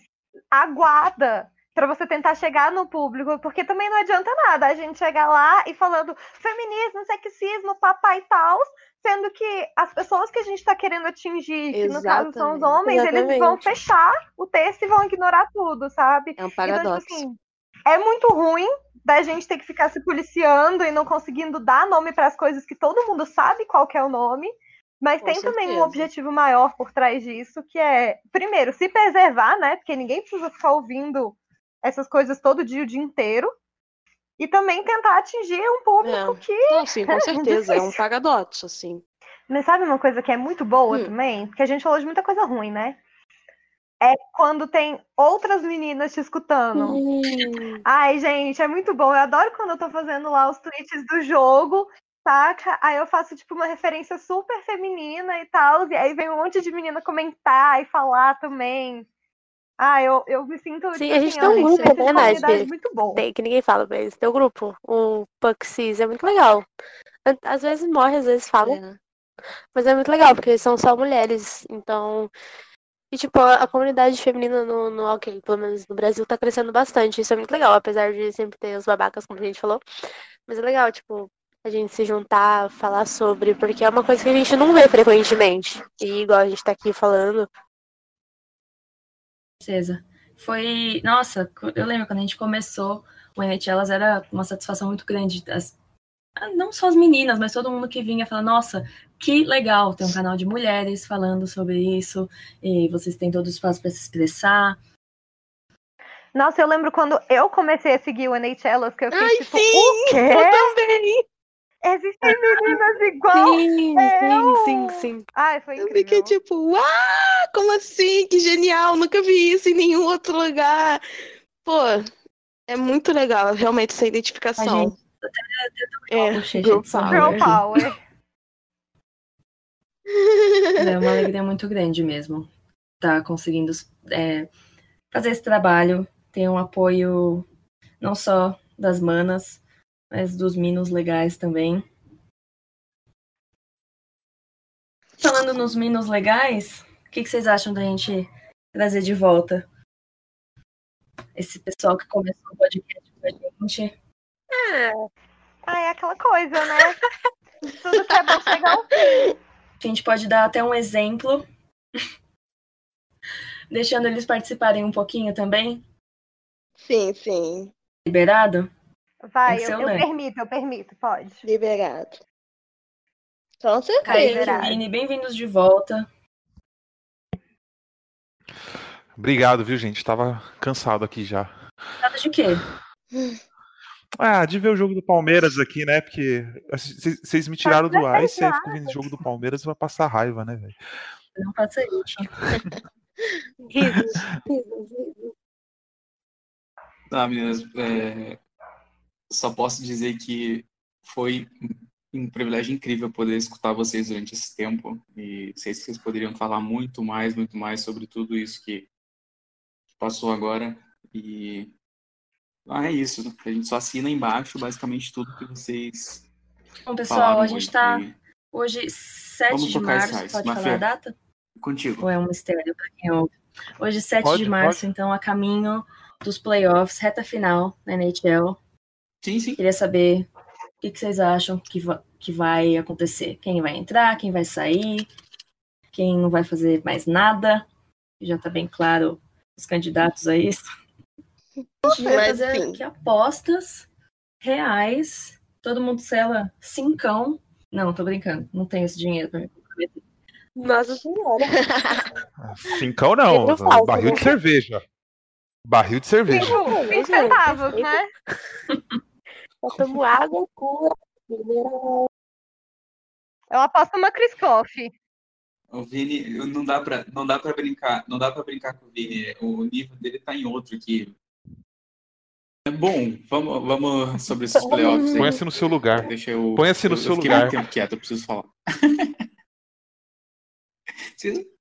Speaker 5: aguada pra você tentar chegar no público, porque também não adianta nada a gente chegar lá e falando feminismo, sexismo, papai e tal, sendo que as pessoas que a gente tá querendo atingir, que no caso são os
Speaker 3: Exatamente.
Speaker 5: homens, eles vão
Speaker 7: Exatamente.
Speaker 5: fechar o texto e vão ignorar tudo, sabe?
Speaker 3: É um
Speaker 5: Então, tipo
Speaker 3: paradoxo.
Speaker 5: assim, é muito ruim da gente ter que ficar se policiando e não conseguindo dar nome para as coisas que todo mundo sabe qual que é o nome. Mas
Speaker 3: Com
Speaker 5: tem também um
Speaker 3: certeza.
Speaker 5: objetivo maior por trás disso, que é, primeiro, se preservar, né? Porque ninguém precisa ficar ouvindo essas coisas todo dia, o dia inteiro. E também tentar atingir um público
Speaker 3: É.
Speaker 5: que.
Speaker 3: Não, sim, com certeza. É um paradoxo, assim.
Speaker 5: Mas sabe uma coisa que é muito boa
Speaker 3: Hum.
Speaker 5: também? Porque a gente falou de muita coisa ruim, né? É quando tem outras meninas te escutando.
Speaker 7: Hum,
Speaker 5: Ai, gente, é muito bom. Eu adoro quando eu tô fazendo lá os tweets do jogo, saca? Aí eu faço, tipo, uma referência super feminina e tal. E aí vem um monte de menina comentar e falar também. Ah, eu, eu me sinto.
Speaker 7: Sim,
Speaker 5: tipo
Speaker 7: a gente
Speaker 5: assim,
Speaker 7: tem um grupo, né, Nath?
Speaker 5: muito bom.
Speaker 7: tem, que ninguém fala, mas tem o grupo, o Puxis, é muito legal. Às vezes morre, às vezes fala,
Speaker 3: É.
Speaker 7: Mas é muito legal, porque são só mulheres. Então. E, tipo, a, a comunidade feminina no, no hockey, pelo menos no Brasil, tá crescendo bastante. Isso é muito legal, apesar de sempre ter os babacas, como a gente falou. Mas é legal, tipo, a gente se juntar, falar sobre, porque é uma coisa que a gente não vê frequentemente. E igual a gente tá aqui falando.
Speaker 6: Certeza. Foi. Nossa, eu lembro quando a gente começou o NHLas era uma satisfação muito grande. As- não só as meninas, mas todo mundo que vinha falar, nossa, que legal ter um canal de mulheres falando sobre isso, e vocês têm todo o espaço para se expressar.
Speaker 5: Nossa, eu lembro quando eu comecei a seguir o NHLas, que eu fiquei
Speaker 3: Ai,
Speaker 5: tipo,
Speaker 3: sim!
Speaker 5: o quê?
Speaker 3: Eu também!
Speaker 5: Existem meninas igual?
Speaker 7: Sim,
Speaker 5: eu!
Speaker 7: sim, sim, sim.
Speaker 5: Ai, foi
Speaker 3: Eu
Speaker 5: incrível.
Speaker 3: fiquei tipo, uau, como assim? Que genial, nunca vi isso em nenhum outro lugar. Pô, é muito legal, realmente, essa
Speaker 6: A
Speaker 3: identificação.
Speaker 6: gente,
Speaker 3: É,
Speaker 6: Bochecha
Speaker 3: girl
Speaker 6: de sabor.
Speaker 5: Girl
Speaker 3: power.
Speaker 5: power.
Speaker 6: é uma alegria muito grande mesmo. Tá conseguindo é, fazer esse trabalho, ter um apoio não só das manas, mas dos minos legais também. Falando nos minos legais, o que, que vocês acham da gente trazer de volta esse pessoal que começou o podcast com a gente?
Speaker 5: Ah, é aquela coisa, né? Tudo que é bom chega ao fim.
Speaker 6: A gente pode dar até um exemplo, deixando eles participarem um pouquinho também,
Speaker 3: Sim, sim,
Speaker 6: liberado?
Speaker 5: Vai, eu, eu permito, eu permito, pode.
Speaker 3: liberado. Com certeza.
Speaker 5: Liberado.
Speaker 6: Vini, bem-vindos de volta.
Speaker 1: Obrigado, viu, gente? Tava cansado aqui já.
Speaker 6: Nada de quê?
Speaker 1: Ah, de ver o jogo do Palmeiras aqui, né? Porque vocês me tiraram do ar e você fica vendo o jogo do Palmeiras vai passar raiva, né, velho?
Speaker 6: Não faça isso.
Speaker 7: Risos, risos, risos.
Speaker 2: Tá, meninas, é, só posso dizer que foi um privilégio incrível poder escutar vocês durante esse tempo e sei que vocês poderiam falar muito mais, muito mais sobre tudo isso que passou agora e ah, é isso, a gente só assina embaixo basicamente tudo que vocês
Speaker 6: Bom, pessoal,
Speaker 2: falaram
Speaker 6: a gente tá
Speaker 2: hoje.
Speaker 6: hoje, 7
Speaker 2: Vamos
Speaker 6: de março, pode
Speaker 2: Mafia.
Speaker 6: falar a data?
Speaker 2: Contigo.
Speaker 6: Ou é um mistério para quem ouve? Hoje, 7
Speaker 1: Pode,
Speaker 6: de março, então, a caminho dos playoffs, reta final na NHL.
Speaker 2: Sim, sim.
Speaker 6: Queria saber o que, que vocês acham que, va- que vai acontecer. Quem vai entrar, quem vai sair, quem não vai fazer mais nada. Já tá bem claro os candidatos a isso. A gente vai
Speaker 3: Mas,
Speaker 6: fazer
Speaker 3: enfim.
Speaker 6: aqui apostas reais. Todo mundo sela cincão. Não, tô brincando. Não tenho esse dinheiro pra comprometer.
Speaker 7: Nossa senhora.
Speaker 1: Cincão não,
Speaker 7: falso,
Speaker 1: barril
Speaker 7: né?
Speaker 1: de cerveja. Barril de cerveja.
Speaker 5: Cinco,
Speaker 7: gente,
Speaker 5: 20 centavos, né?
Speaker 7: Eu tomo água pura. mineral.
Speaker 5: Eu aposto uma Criscoff.
Speaker 2: O Vini, não dá pra, não dá pra brincar, não dá pra brincar com o Vini. O nível dele tá em outro aqui. É bom, vamos, vamos sobre esses playoffs aí.
Speaker 1: Põe-se no seu lugar.
Speaker 2: Deixa eu.
Speaker 1: Põe-se no
Speaker 2: eu,
Speaker 1: seu
Speaker 2: eu
Speaker 1: lugar.
Speaker 2: tempo quieto, eu preciso falar.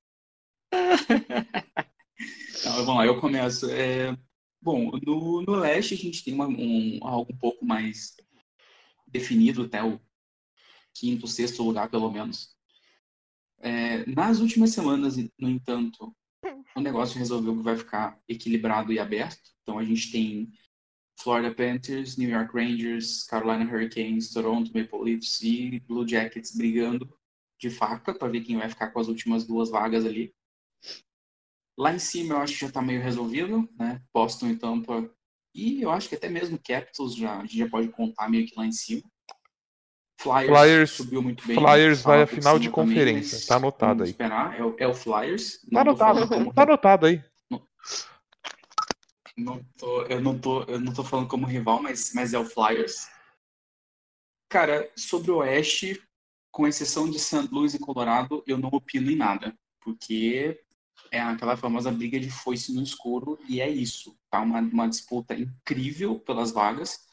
Speaker 2: Não, vamos lá, eu começo. É, bom, no, no leste a gente tem uma- um, algo um pouco mais definido, até o quinto, sexto lugar, pelo menos. É, nas últimas semanas, no entanto, o negócio resolveu que vai ficar equilibrado e aberto. Então a gente tem Florida Panthers, New York Rangers, Carolina Hurricanes, Toronto Maple Leafs e Blue Jackets brigando de faca para ver quem vai ficar com as últimas duas vagas ali. Lá em cima eu acho que já está meio resolvido, né? Boston e Tampa. E eu acho que até mesmo Capitals já, a gente já pode contar meio que lá em cima. Flyers,
Speaker 1: Flyers-
Speaker 2: subiu muito bem.
Speaker 1: Flyers vai à
Speaker 2: por
Speaker 1: final de
Speaker 2: também,
Speaker 1: conferência,
Speaker 2: mas
Speaker 1: tá anotado aí.
Speaker 2: Esperar. É, o, é o Flyers.
Speaker 1: Tá
Speaker 2: Não
Speaker 1: anotado,
Speaker 2: como
Speaker 1: tá anotado aí.
Speaker 2: não tô, eu não tô, eu não tô falando como rival, mas, mas é o Flyers. Cara, sobre o Oeste, com exceção de St. Louis e Colorado, eu não opino em nada, porque é aquela famosa briga de foice no escuro e é isso, tá? Uma, uma disputa incrível pelas vagas,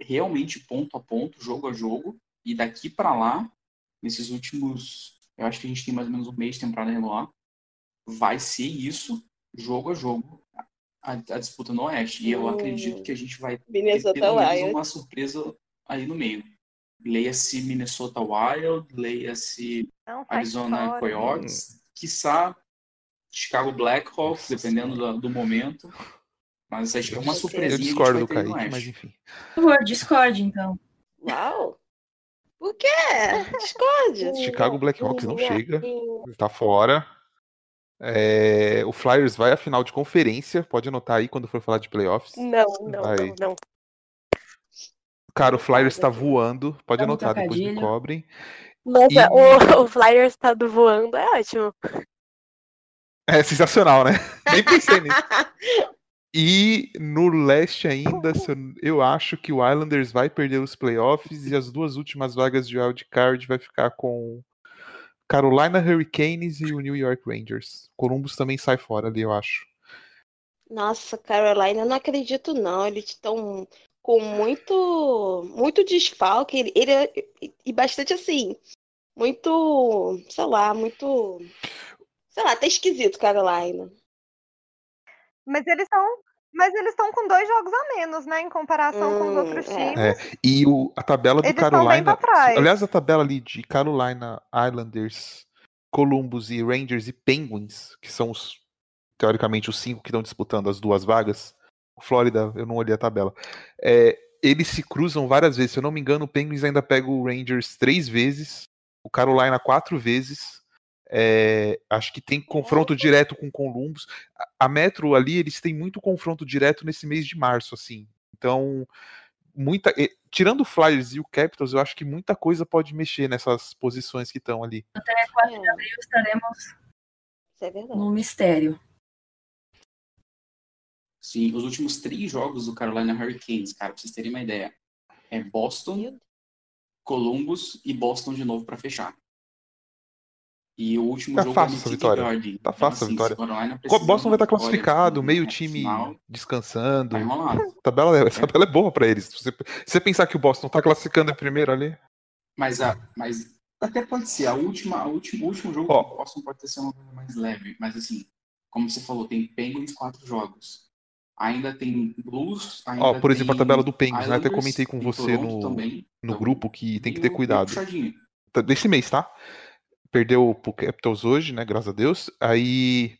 Speaker 2: realmente ponto a ponto, jogo a jogo, e daqui para lá, nesses últimos, eu acho que a gente tem mais ou menos um mês de temporada regular, vai ser isso, jogo a jogo, a, a disputa no Oeste. E eu
Speaker 3: Hum.
Speaker 2: acredito que a gente vai ter
Speaker 3: Minnesota
Speaker 2: pelo menos uma surpresa aí no meio. leia-se Minnesota Wild, leia-se Arizona
Speaker 5: fora.
Speaker 2: Coyotes, quiçá Chicago Blackhawks, dependendo do, do momento. Mas é uma
Speaker 3: Eu
Speaker 2: surpresinha.
Speaker 1: Eu discordo do Kaique, mas enfim.
Speaker 6: Por favor, Discord, então.
Speaker 3: Uau! O quê? Discord.
Speaker 1: Chicago Blackhawks não chega.
Speaker 7: minha-
Speaker 1: Tá fora. É, o Flyers vai à final de conferência. Pode anotar aí quando for falar de playoffs.
Speaker 7: Não, não,
Speaker 1: Vai.
Speaker 7: não, não.
Speaker 1: Cara, o Flyers tá voando. Pode
Speaker 6: Tá no
Speaker 1: anotar, depois me cobrem.
Speaker 7: Nossa,
Speaker 1: E-
Speaker 7: o, o Flyers tá do voando, é ótimo.
Speaker 1: É sensacional, né? Nem pensei nisso. E no leste ainda, eu, acho que o Islanders vai perder os playoffs e as duas últimas vagas de wildcard vai ficar com Carolina Hurricanes e o New York Rangers. Columbus também sai fora ali, eu acho.
Speaker 3: Nossa, Carolina, eu não acredito não. Eles estão com muito, muito desfalque. Ele, ele é- e bastante assim, muito, sei lá, muito, sei lá, tá esquisito, Carolina.
Speaker 5: Mas eles estão. Mas eles estão com dois jogos a menos, né? Em comparação com os
Speaker 3: Hum,
Speaker 5: outros
Speaker 3: é.
Speaker 5: times.
Speaker 1: E o, a tabela do
Speaker 5: Eles
Speaker 1: Carolina.
Speaker 5: pra trás.
Speaker 1: Aliás, a tabela ali de Carolina, Islanders, Columbus e Rangers e Penguins, que são os, teoricamente, os cinco que estão disputando as duas vagas. O Flórida, eu não olhei a tabela. É, eles se cruzam várias vezes. Se eu não me engano, o Penguins ainda pega o Rangers três vezes, o Carolina quatro vezes. É, acho que tem confronto direto com Columbus. A- Metro ali, eles têm muito confronto direto nesse mês de março, assim. Então, muita. eh, Tirando o Flyers e o Capitals, eu acho que muita coisa pode mexer nessas posições que estão ali.
Speaker 6: Até 4 de abril estaremos
Speaker 3: Isso é
Speaker 6: no mistério.
Speaker 2: Sim, os últimos três jogos do Carolina Hurricanes, cara, pra vocês terem uma ideia. É Boston, Columbus e Boston de novo pra fechar. E o último
Speaker 1: Tá
Speaker 2: jogo
Speaker 1: fácil
Speaker 2: é
Speaker 1: essa vitória. Tá
Speaker 2: Então,
Speaker 1: fácil a
Speaker 2: assim,
Speaker 1: vitória.
Speaker 2: se Carolina
Speaker 1: Co-
Speaker 2: precisar
Speaker 1: Boston vai
Speaker 2: de
Speaker 1: estar
Speaker 2: vitória
Speaker 1: classificado, meio time
Speaker 2: final,
Speaker 1: descansando.
Speaker 2: Tá enrolado.
Speaker 1: A tabela, essa tabela é boa pra eles. Se você, você pensar que o Boston tá classificando em primeiro ali.
Speaker 2: Mas, a, mas até pode ser. A última, a última, o último jogo
Speaker 1: Ó.
Speaker 2: do Boston pode ter sido uma coisa mais leve. Mas assim, como você falou, tem Penguins quatro jogos. Ainda tem Blues. Ainda
Speaker 1: Ó, por exemplo, a tabela do Penguins, né? Até comentei com você
Speaker 2: Toronto
Speaker 1: no,
Speaker 2: também,
Speaker 1: no
Speaker 2: então,
Speaker 1: grupo que tem que ter cuidado. Tá- Desse mês, tá? Perdeu pro Capitals hoje, né? Graças a Deus. Aí.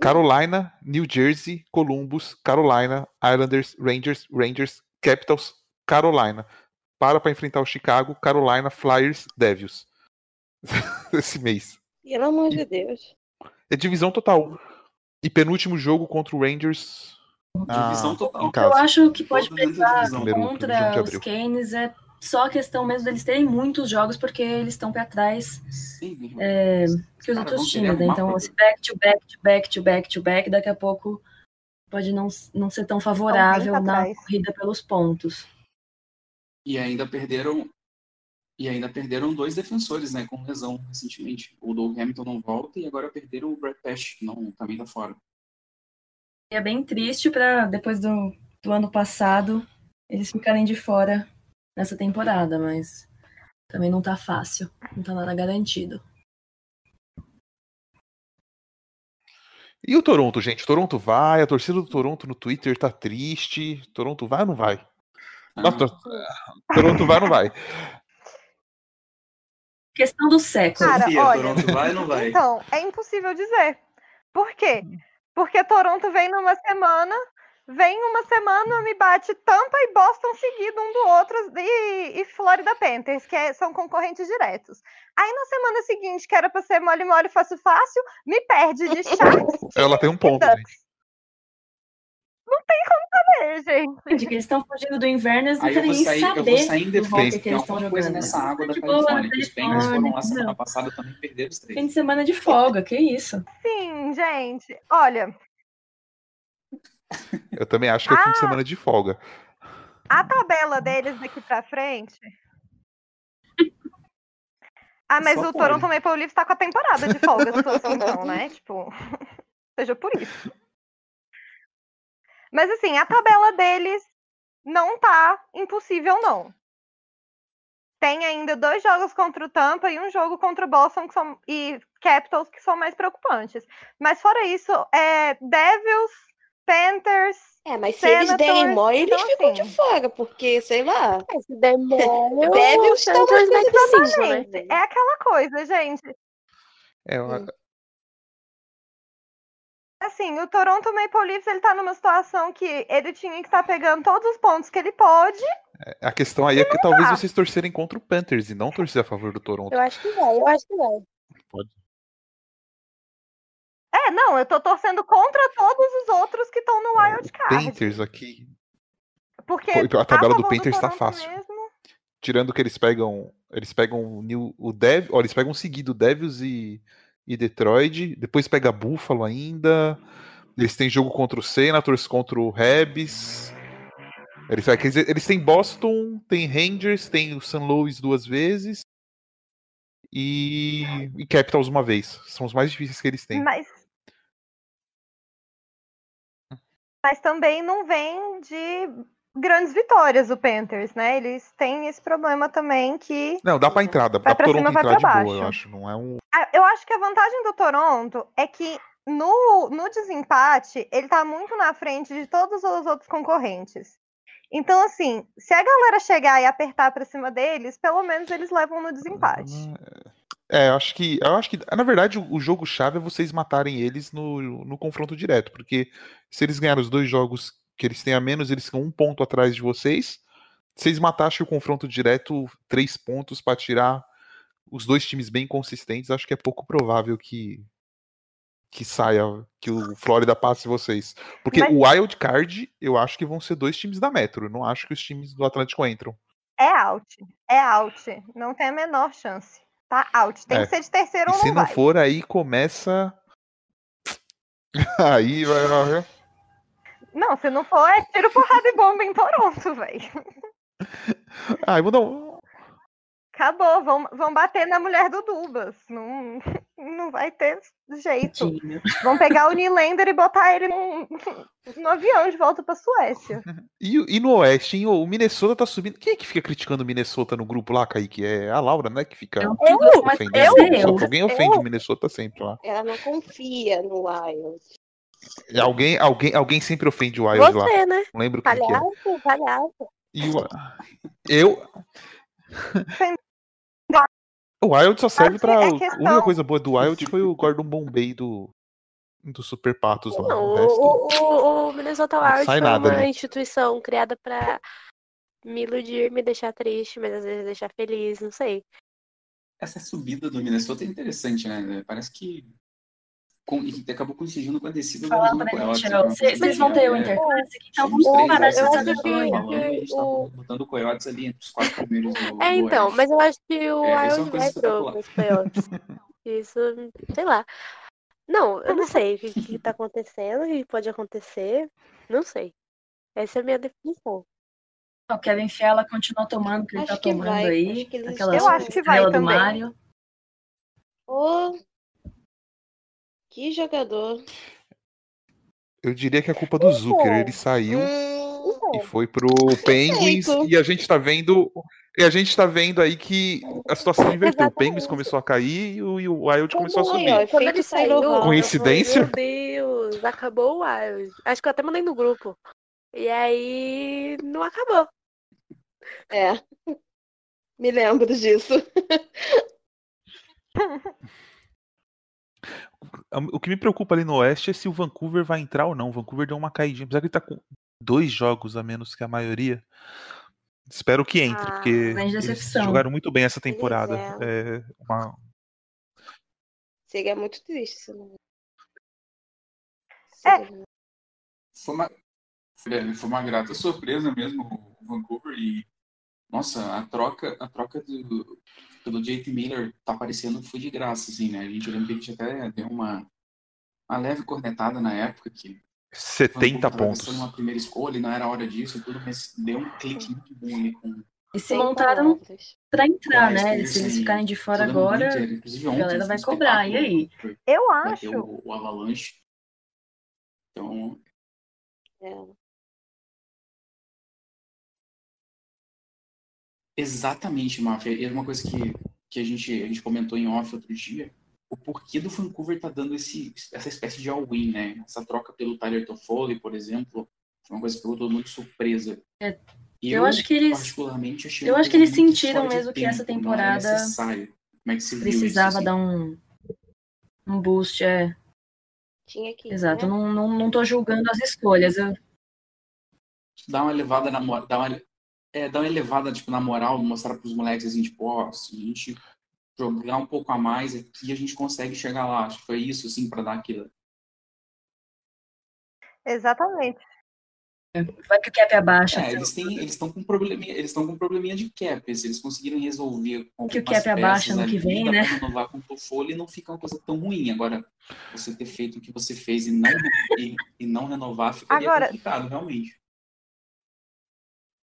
Speaker 1: Carolina, New Jersey, Columbus, Carolina, Islanders, Rangers, Rangers, Capitals, Carolina. Para pra enfrentar o Chicago, Carolina, Flyers, Devils. Esse mês.
Speaker 3: Pelo amor de Deus.
Speaker 1: É divisão total. E penúltimo jogo contra o Rangers.
Speaker 2: Divisão total.
Speaker 1: em
Speaker 6: Eu acho que pode
Speaker 2: Todas
Speaker 6: pesar contra os. Canes é só a questão mesmo deles terem muitos jogos, porque eles estão para trás
Speaker 2: Sim,
Speaker 6: é, que os
Speaker 2: Cara,
Speaker 6: outros times, né? Então, esse back to back to back to back to back, daqui a pouco pode não, não ser tão favorável
Speaker 5: pra
Speaker 6: na
Speaker 5: trás.
Speaker 6: corrida pelos pontos.
Speaker 2: E ainda perderam. E ainda perderam dois defensores, né? Com lesão recentemente. O Doug Hamilton não volta e agora perderam o Brad Pash, que não, também tá fora.
Speaker 6: E é bem triste para depois do, do ano passado eles ficarem de fora nessa temporada, mas também não tá fácil, não tá nada garantido.
Speaker 1: E o Toronto, gente? Toronto vai, a torcida do Toronto no Twitter tá triste. Toronto vai ou não vai? Nossa, Tor- Toronto vai ou não vai?
Speaker 6: Questão do século.
Speaker 5: Cara, olha,
Speaker 2: Toronto vai ou não vai?
Speaker 5: Então, é impossível dizer. Por quê? Porque Toronto vem numa semana, vem uma semana, me bate Tampa e Boston seguido um do outro e, e Florida Panthers, que é- são concorrentes diretos. Aí na semana seguinte, que era pra ser mole mole fácil fácil, me perde de Sharks
Speaker 1: Ela tem um ponto, gente.
Speaker 5: Não tem como saber, gente.
Speaker 6: Gente, que eles estão fugindo do inverno, eles não
Speaker 2: Aí eu
Speaker 6: querem
Speaker 2: vou
Speaker 6: nem
Speaker 2: sair, eu
Speaker 6: saber
Speaker 2: vou sair em defesa,
Speaker 6: que eles estão
Speaker 2: alguma coisa
Speaker 6: jogando.
Speaker 2: nessa água da
Speaker 6: De boa,
Speaker 2: Califórnia, os Penguins foram lá semana passada também perderam os
Speaker 6: Fim de
Speaker 2: três.
Speaker 6: semana de folga, que isso?
Speaker 5: Sim, gente. Olha,
Speaker 1: Eu também acho que é fim de
Speaker 5: Ah!
Speaker 1: semana de folga.
Speaker 5: a tabela deles daqui pra frente. Ah, mas
Speaker 2: Só
Speaker 5: o
Speaker 2: pode.
Speaker 5: Toronto Maple Leafs tá com a temporada de folga, fosse então, né? Tipo, seja por isso. Mas assim, a tabela deles não tá impossível, não. Tem ainda dois jogos contra o Tampa e um jogo contra o Boston que são, e Capitals que são mais preocupantes. Mas fora isso, é Devils, Panthers.
Speaker 3: É, mas se eles
Speaker 5: Senators,
Speaker 3: derem mole, eles
Speaker 5: então,
Speaker 3: ficam
Speaker 5: assim.
Speaker 3: de fora, porque, sei lá,
Speaker 7: É, se der mole,
Speaker 3: deve
Speaker 7: o
Speaker 3: estar mais
Speaker 7: Panthers vai pra cima, né?
Speaker 5: Exatamente. É aquela coisa, gente.
Speaker 1: É, eu-
Speaker 3: Hum.
Speaker 5: Assim, o Toronto Maple Leafs ele tá numa situação que ele tinha que estar pegando todos os pontos que ele pode.
Speaker 1: a questão aí é que talvez
Speaker 5: dá.
Speaker 1: vocês torcerem contra o Panthers e não torcer a favor do Toronto.
Speaker 7: Eu acho que vai, eu acho que vai.
Speaker 1: Pode.
Speaker 5: É, não, eu tô torcendo contra todos os outros que estão no Wild Card.
Speaker 1: Panthers aqui,
Speaker 5: Porque
Speaker 1: Pô, a tabela do Panthers tá fácil.
Speaker 5: mesmo,
Speaker 1: tirando que eles pegam, eles pegam o New, o Dev, ó, eles pegam seguido Devils e, e Detroit, depois pega Buffalo ainda. Eles têm jogo contra o Senators, contra o Rebs. Eles, quer dizer, eles têm Boston, tem Rangers, tem o St. Louis duas vezes e, e Capitals uma vez. São os mais difíceis que eles têm.
Speaker 5: mas. Mas também não vem de grandes vitórias o Panthers, né? Eles têm esse problema também que.
Speaker 1: Não, dá pra entrar, dá, pro Toronto
Speaker 5: cima,
Speaker 1: entrar
Speaker 5: pra
Speaker 1: de boa, eu
Speaker 5: baixo.
Speaker 1: acho. Não é um.
Speaker 5: Ah, Eu acho que a vantagem do Toronto é que no, no desempate ele tá muito na frente de todos os outros concorrentes. Então, assim, se a galera chegar e apertar pra cima deles, pelo menos eles levam no desempate.
Speaker 1: É, eu acho que. Eu acho que. Na verdade, o, o jogo-chave é vocês matarem eles no, no confronto direto. Porque se eles ganharem os dois jogos que eles têm a menos, eles ficam um ponto atrás de vocês. Se eles matassem o confronto direto, três pontos pra tirar os dois times bem consistentes, acho que é pouco provável que. Que saia, que o Flórida passe vocês. Porque
Speaker 5: Mas-
Speaker 1: o Wild Card, eu acho que vão ser dois times da Metro. Não acho que os times do Atlântico entram.
Speaker 5: É out. É out. Não tem a menor chance. Tá out. Tem
Speaker 1: É.
Speaker 5: que ser de terceiro ou
Speaker 1: se
Speaker 5: não
Speaker 1: não
Speaker 5: vai.
Speaker 1: for, aí começa. aí vai. vai-
Speaker 5: Não, se não for, é tiro, porrada e bomba em Toronto, velho.
Speaker 1: Ah, eu vou dar um.
Speaker 5: Acabou. Vão, vão bater na mulher do Dubas. Não, não vai ter jeito.
Speaker 6: Tadinho.
Speaker 5: Vão pegar o Nylander e botar ele num, no avião de volta pra Suécia.
Speaker 1: E, e no Oeste, hein? O Minnesota tá subindo. Quem é que fica criticando o Minnesota no grupo lá, Kaique? É a Laura, né? Que fica
Speaker 6: Eu, eu, eu.
Speaker 1: Alguém ofende o Minnesota sempre lá.
Speaker 3: ela não confia no Wild.
Speaker 1: Alguém, alguém, alguém sempre ofende o Wild lá.
Speaker 7: Você, né?
Speaker 1: Não lembro quem que é.
Speaker 7: Palhaço, palhaço.
Speaker 1: E o... Eu. O Wild só serve pra.
Speaker 5: é
Speaker 1: A única
Speaker 5: questão-
Speaker 1: coisa boa do Wild foi o Gordon Bombay do. Do Super Patos lá.
Speaker 7: Não,
Speaker 1: O resto...
Speaker 7: o, o, Minnesota Wild foi
Speaker 1: nada
Speaker 7: uma
Speaker 1: ali.
Speaker 7: instituição criada pra me iludir, me deixar triste, mas às vezes deixar feliz, não sei.
Speaker 2: Essa subida do Minnesota é interessante, né? Parece que com, e acabou coincidindo com a descida
Speaker 6: Fala pra
Speaker 2: Coyotes. né?
Speaker 6: vocês vão ter o Interclassic, então vamos parar
Speaker 2: né?
Speaker 6: essa
Speaker 7: que-
Speaker 2: falando, a gente tá
Speaker 7: o-
Speaker 2: botando o Coyotes ali entre os quatro primeiros do,
Speaker 7: É,
Speaker 2: do
Speaker 7: então,
Speaker 2: Oeste.
Speaker 7: mas eu acho que o
Speaker 2: É, isso é
Speaker 7: Wild vai pro, playoffs. Isso, sei lá. Não, eu não sei o que, que tá acontecendo, o que pode acontecer. Não sei. Essa é a minha definição.
Speaker 6: O Kevin Fiala continua tomando o que ele
Speaker 3: Acho
Speaker 6: tá tomando
Speaker 3: vai,
Speaker 6: aí.
Speaker 3: acho que eles
Speaker 5: Eu acho que vai também.
Speaker 6: Mário.
Speaker 3: Ô, que jogador.
Speaker 1: Eu diria que é culpa do Zucker. Ele saiu
Speaker 3: Hum,
Speaker 1: e foi pro Penguins
Speaker 3: Perfeito.
Speaker 1: e a gente tá vendo e a gente tá vendo aí que a situação inverteu. O Penguins
Speaker 7: Exatamente.
Speaker 1: começou a cair e o, e o Wild começou a
Speaker 3: Aí, ó,
Speaker 1: subir.
Speaker 7: Quando ele saiu, eu falei,
Speaker 1: Coincidência?
Speaker 7: Meu Deus, acabou o Wild. Acho que eu até mandei no grupo. E aí, não acabou.
Speaker 3: É. Me lembro disso.
Speaker 1: O que me preocupa ali no Oeste é se o Vancouver vai entrar ou não. O Vancouver deu uma caidinha, apesar que ele tá com dois jogos a menos que a maioria. Espero que entre,
Speaker 7: Ah,
Speaker 1: porque eles
Speaker 6: decepção.
Speaker 1: jogaram muito bem essa temporada.
Speaker 7: é.
Speaker 1: É uma-
Speaker 3: Seria muito triste se não.
Speaker 5: É.
Speaker 2: Foi uma, foi uma grata surpresa mesmo o Vancouver e nossa, a troca, a troca do, pelo JT Miller tá parecendo que foi de graça, assim, né? A gente lembra que a gente até deu uma, uma leve cornetada na época que
Speaker 1: 70
Speaker 2: Vancouver tava
Speaker 1: pontos.
Speaker 2: uma primeira escolha e não era hora disso tudo, mas deu um clique muito bom ali com
Speaker 6: E se montaram pra entrar, né? Se eles ficarem de fora agora,
Speaker 2: inclusive
Speaker 6: a galera vai cobrar. E aí?
Speaker 5: Eu acho.
Speaker 2: o, o Avalanche. Então,
Speaker 3: É.
Speaker 2: Exatamente, Máfia. E é uma coisa que, que a, gente, a gente comentou em off outro dia. o porquê do Vancouver tá dando esse, essa espécie de all-in, né? Essa troca pelo Tyler Toffoli, por exemplo, foi uma coisa que pegou todo mundo de surpresa.
Speaker 6: É, eu acho que eles-
Speaker 2: particularmente, achei
Speaker 6: eu acho que eles
Speaker 2: muito
Speaker 6: sentiram mesmo que
Speaker 2: tempo,
Speaker 6: essa temporada
Speaker 2: necessário. Como é que se viu
Speaker 6: Precisava
Speaker 2: isso, assim?
Speaker 6: dar um, um boost, é.
Speaker 3: Tinha que.
Speaker 6: Exato.
Speaker 3: né?
Speaker 6: Não, não, não tô julgando as escolhas. Eu,
Speaker 2: Dá uma elevada na moral, dá uma, é, dá uma elevada, tipo, na moral, mostrar pros moleques, assim, tipo, ó, se a gente jogar um pouco a mais aqui, a gente consegue chegar lá. Acho que foi isso, assim, pra dar aquilo.
Speaker 5: Exatamente.
Speaker 6: vai que o cap abaixa.
Speaker 2: É, eles têm, eles estão com probleminha, eles estão com um probleminha de cap. Se eles conseguiram resolver com
Speaker 6: Que o cap abaixa
Speaker 2: peças
Speaker 6: ano que vem, né?
Speaker 2: renovar com o Toffoli e não fica uma coisa tão ruim. Agora, você ter feito o que você fez e não, e, e não renovar ficaria
Speaker 5: Agora-
Speaker 2: complicado, realmente.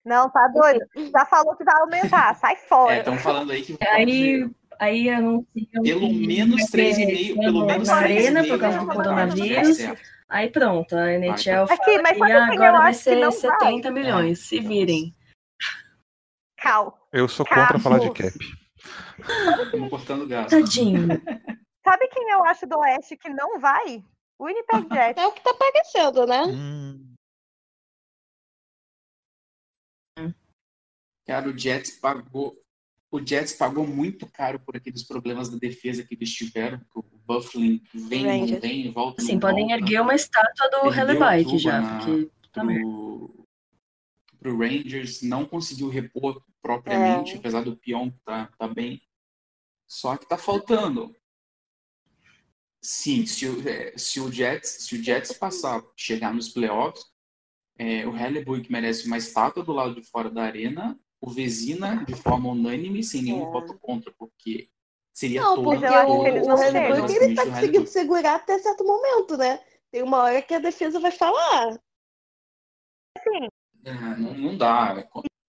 Speaker 5: Não, tá doido. Já falou que vai aumentar. Sai
Speaker 2: É,
Speaker 5: fora.
Speaker 2: estão falando aí que
Speaker 6: Aí, aí anunciam
Speaker 2: pelo
Speaker 6: que
Speaker 2: menos
Speaker 6: vai ter
Speaker 2: 3,5, pelo menos
Speaker 6: na
Speaker 2: 3,5
Speaker 6: arena por causa do
Speaker 2: vai
Speaker 6: coronavírus.
Speaker 2: certo.
Speaker 6: Aí pronto, a NHL
Speaker 2: Vai.
Speaker 6: fala
Speaker 5: Aqui, mas
Speaker 6: que
Speaker 5: sabe
Speaker 6: ah,
Speaker 5: quem eu
Speaker 6: agora vai ser
Speaker 5: não
Speaker 6: 70 milhões, se virem.
Speaker 5: Cal.
Speaker 1: Eu sou contra
Speaker 5: Carlos.
Speaker 1: falar de cap.
Speaker 2: Estamos cortando gás.
Speaker 6: Tadinho.
Speaker 5: Sabe quem eu acho do Oeste que não vai? O Winnipeg Jets.
Speaker 3: É o que tá aparecendo, né?
Speaker 1: Hum,
Speaker 2: Cara, o Jets pagou. O Jets pagou muito caro por aqueles problemas da defesa que eles tiveram. que O Bufflin vem, não vem, volta. Não
Speaker 6: podem
Speaker 2: volta.
Speaker 6: erguer uma estátua do
Speaker 2: tudo
Speaker 6: já,
Speaker 2: na-
Speaker 6: porque também.
Speaker 2: pro, pro Rangers, não conseguiu repor propriamente,
Speaker 3: É.
Speaker 2: apesar do Pion tá, tá bem. Só que tá faltando. Sim, se o, é, se o Jets, se o Jets passar, chegar nos playoffs, é, o Hellebuck merece uma estátua do lado de fora da arena, o Vezina de forma unânime, sem nenhum
Speaker 3: É.
Speaker 2: voto contra, porque seria
Speaker 3: Não,
Speaker 2: todo,
Speaker 3: porque
Speaker 5: eu acho que eles
Speaker 3: o
Speaker 5: não
Speaker 3: Red
Speaker 5: chegam.
Speaker 3: Bull ele tá
Speaker 2: do
Speaker 3: conseguindo segurar até certo momento, né? Tem uma hora que a defesa vai falar.
Speaker 2: É, não, não dá.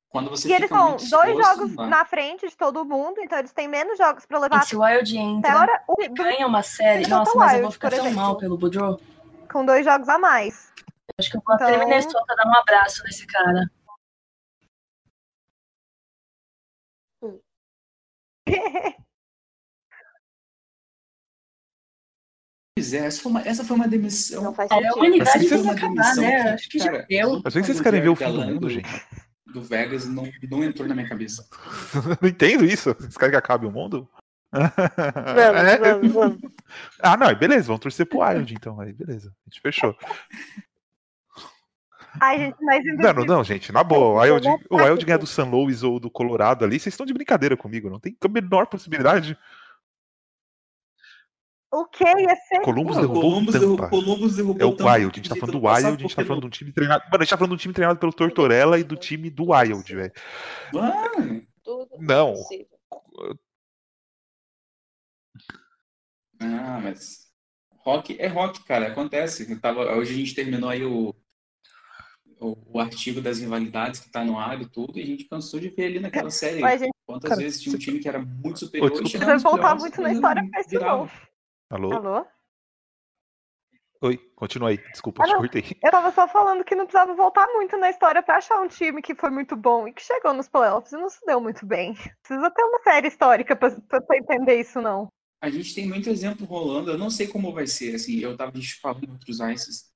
Speaker 2: Quando você
Speaker 5: E eles
Speaker 2: fica
Speaker 5: são
Speaker 2: muito
Speaker 5: dois
Speaker 2: exposto,
Speaker 5: jogos na frente de todo mundo, então eles têm menos jogos pra levar
Speaker 6: Se o Wild
Speaker 5: até
Speaker 6: entra
Speaker 5: hora. O
Speaker 6: ganha uma série,
Speaker 5: Minnesota
Speaker 6: nossa, mas eu vou
Speaker 5: Wild,
Speaker 6: ficar tão
Speaker 5: exemplo.
Speaker 6: mal pelo Boudreau.
Speaker 5: com dois jogos a mais.
Speaker 6: Acho que eu vou até
Speaker 5: Então-
Speaker 6: Minnesota dar um abraço nesse cara.
Speaker 2: Pois é, essa foi uma, essa foi uma demissão.
Speaker 3: Não faz
Speaker 6: É, a humanidade que
Speaker 1: você-
Speaker 6: acabar, né? Acho que já
Speaker 2: Cara,
Speaker 6: deu.
Speaker 1: Mas sei que vocês querem ver o fim do mundo, gente.
Speaker 2: Do Vegas não, não entrou na minha cabeça.
Speaker 1: não entendo isso. Vocês querem que acabe o mundo?
Speaker 3: Vamos,
Speaker 1: É?
Speaker 3: vamos, vamos.
Speaker 1: Ah, não, beleza, vamos torcer pro Wild, então. Aí beleza, a gente fechou.
Speaker 5: Ai, gente, mas
Speaker 1: Não, não, não, gente, na boa. O Wild, o Wild ganhar do San Luis ou do Colorado ali, vocês estão de brincadeira comigo, não tem a menor possibilidade.
Speaker 5: o que ia ser?
Speaker 1: Columbus derrubou
Speaker 2: Columbus,
Speaker 1: o
Speaker 2: derrubou,
Speaker 1: Tampa.
Speaker 2: Columbus derrubou
Speaker 1: É o
Speaker 2: Tampa
Speaker 1: Wild, a gente tá falando do Wild, a gente tá falando de um time treinado. Mano, a gente tá falando de um time treinado pelo Tortorella e do time do Wild, velho.
Speaker 2: Mano,
Speaker 3: Tudo
Speaker 1: Não.
Speaker 3: possível.
Speaker 2: Ah, mas rock é rock, cara, acontece. Eu tava, hoje a gente terminou aí o, o, o artigo das rivalidades que tá no ar e tudo, e a gente cansou de ver ali naquela série
Speaker 5: Mas, gente,
Speaker 2: quantas
Speaker 1: Cara,
Speaker 2: vezes tinha um
Speaker 1: você-
Speaker 2: time que era muito superior e chegava
Speaker 5: Vai
Speaker 2: nos
Speaker 5: voltar muito na história pra isso,
Speaker 2: virava.
Speaker 5: não.
Speaker 1: Alô?
Speaker 5: Alô?
Speaker 1: Oi, continua aí. Desculpa,
Speaker 5: Ah,
Speaker 1: te cortei.
Speaker 5: Eu tava só falando que não precisava voltar muito na história pra achar um time que foi muito bom e que chegou nos playoffs e não se deu muito bem. Precisa ter uma série histórica pra, pra você entender isso, não.
Speaker 2: A gente tem muito exemplo rolando, eu não sei como vai ser, assim, eu tava falando em outros ices,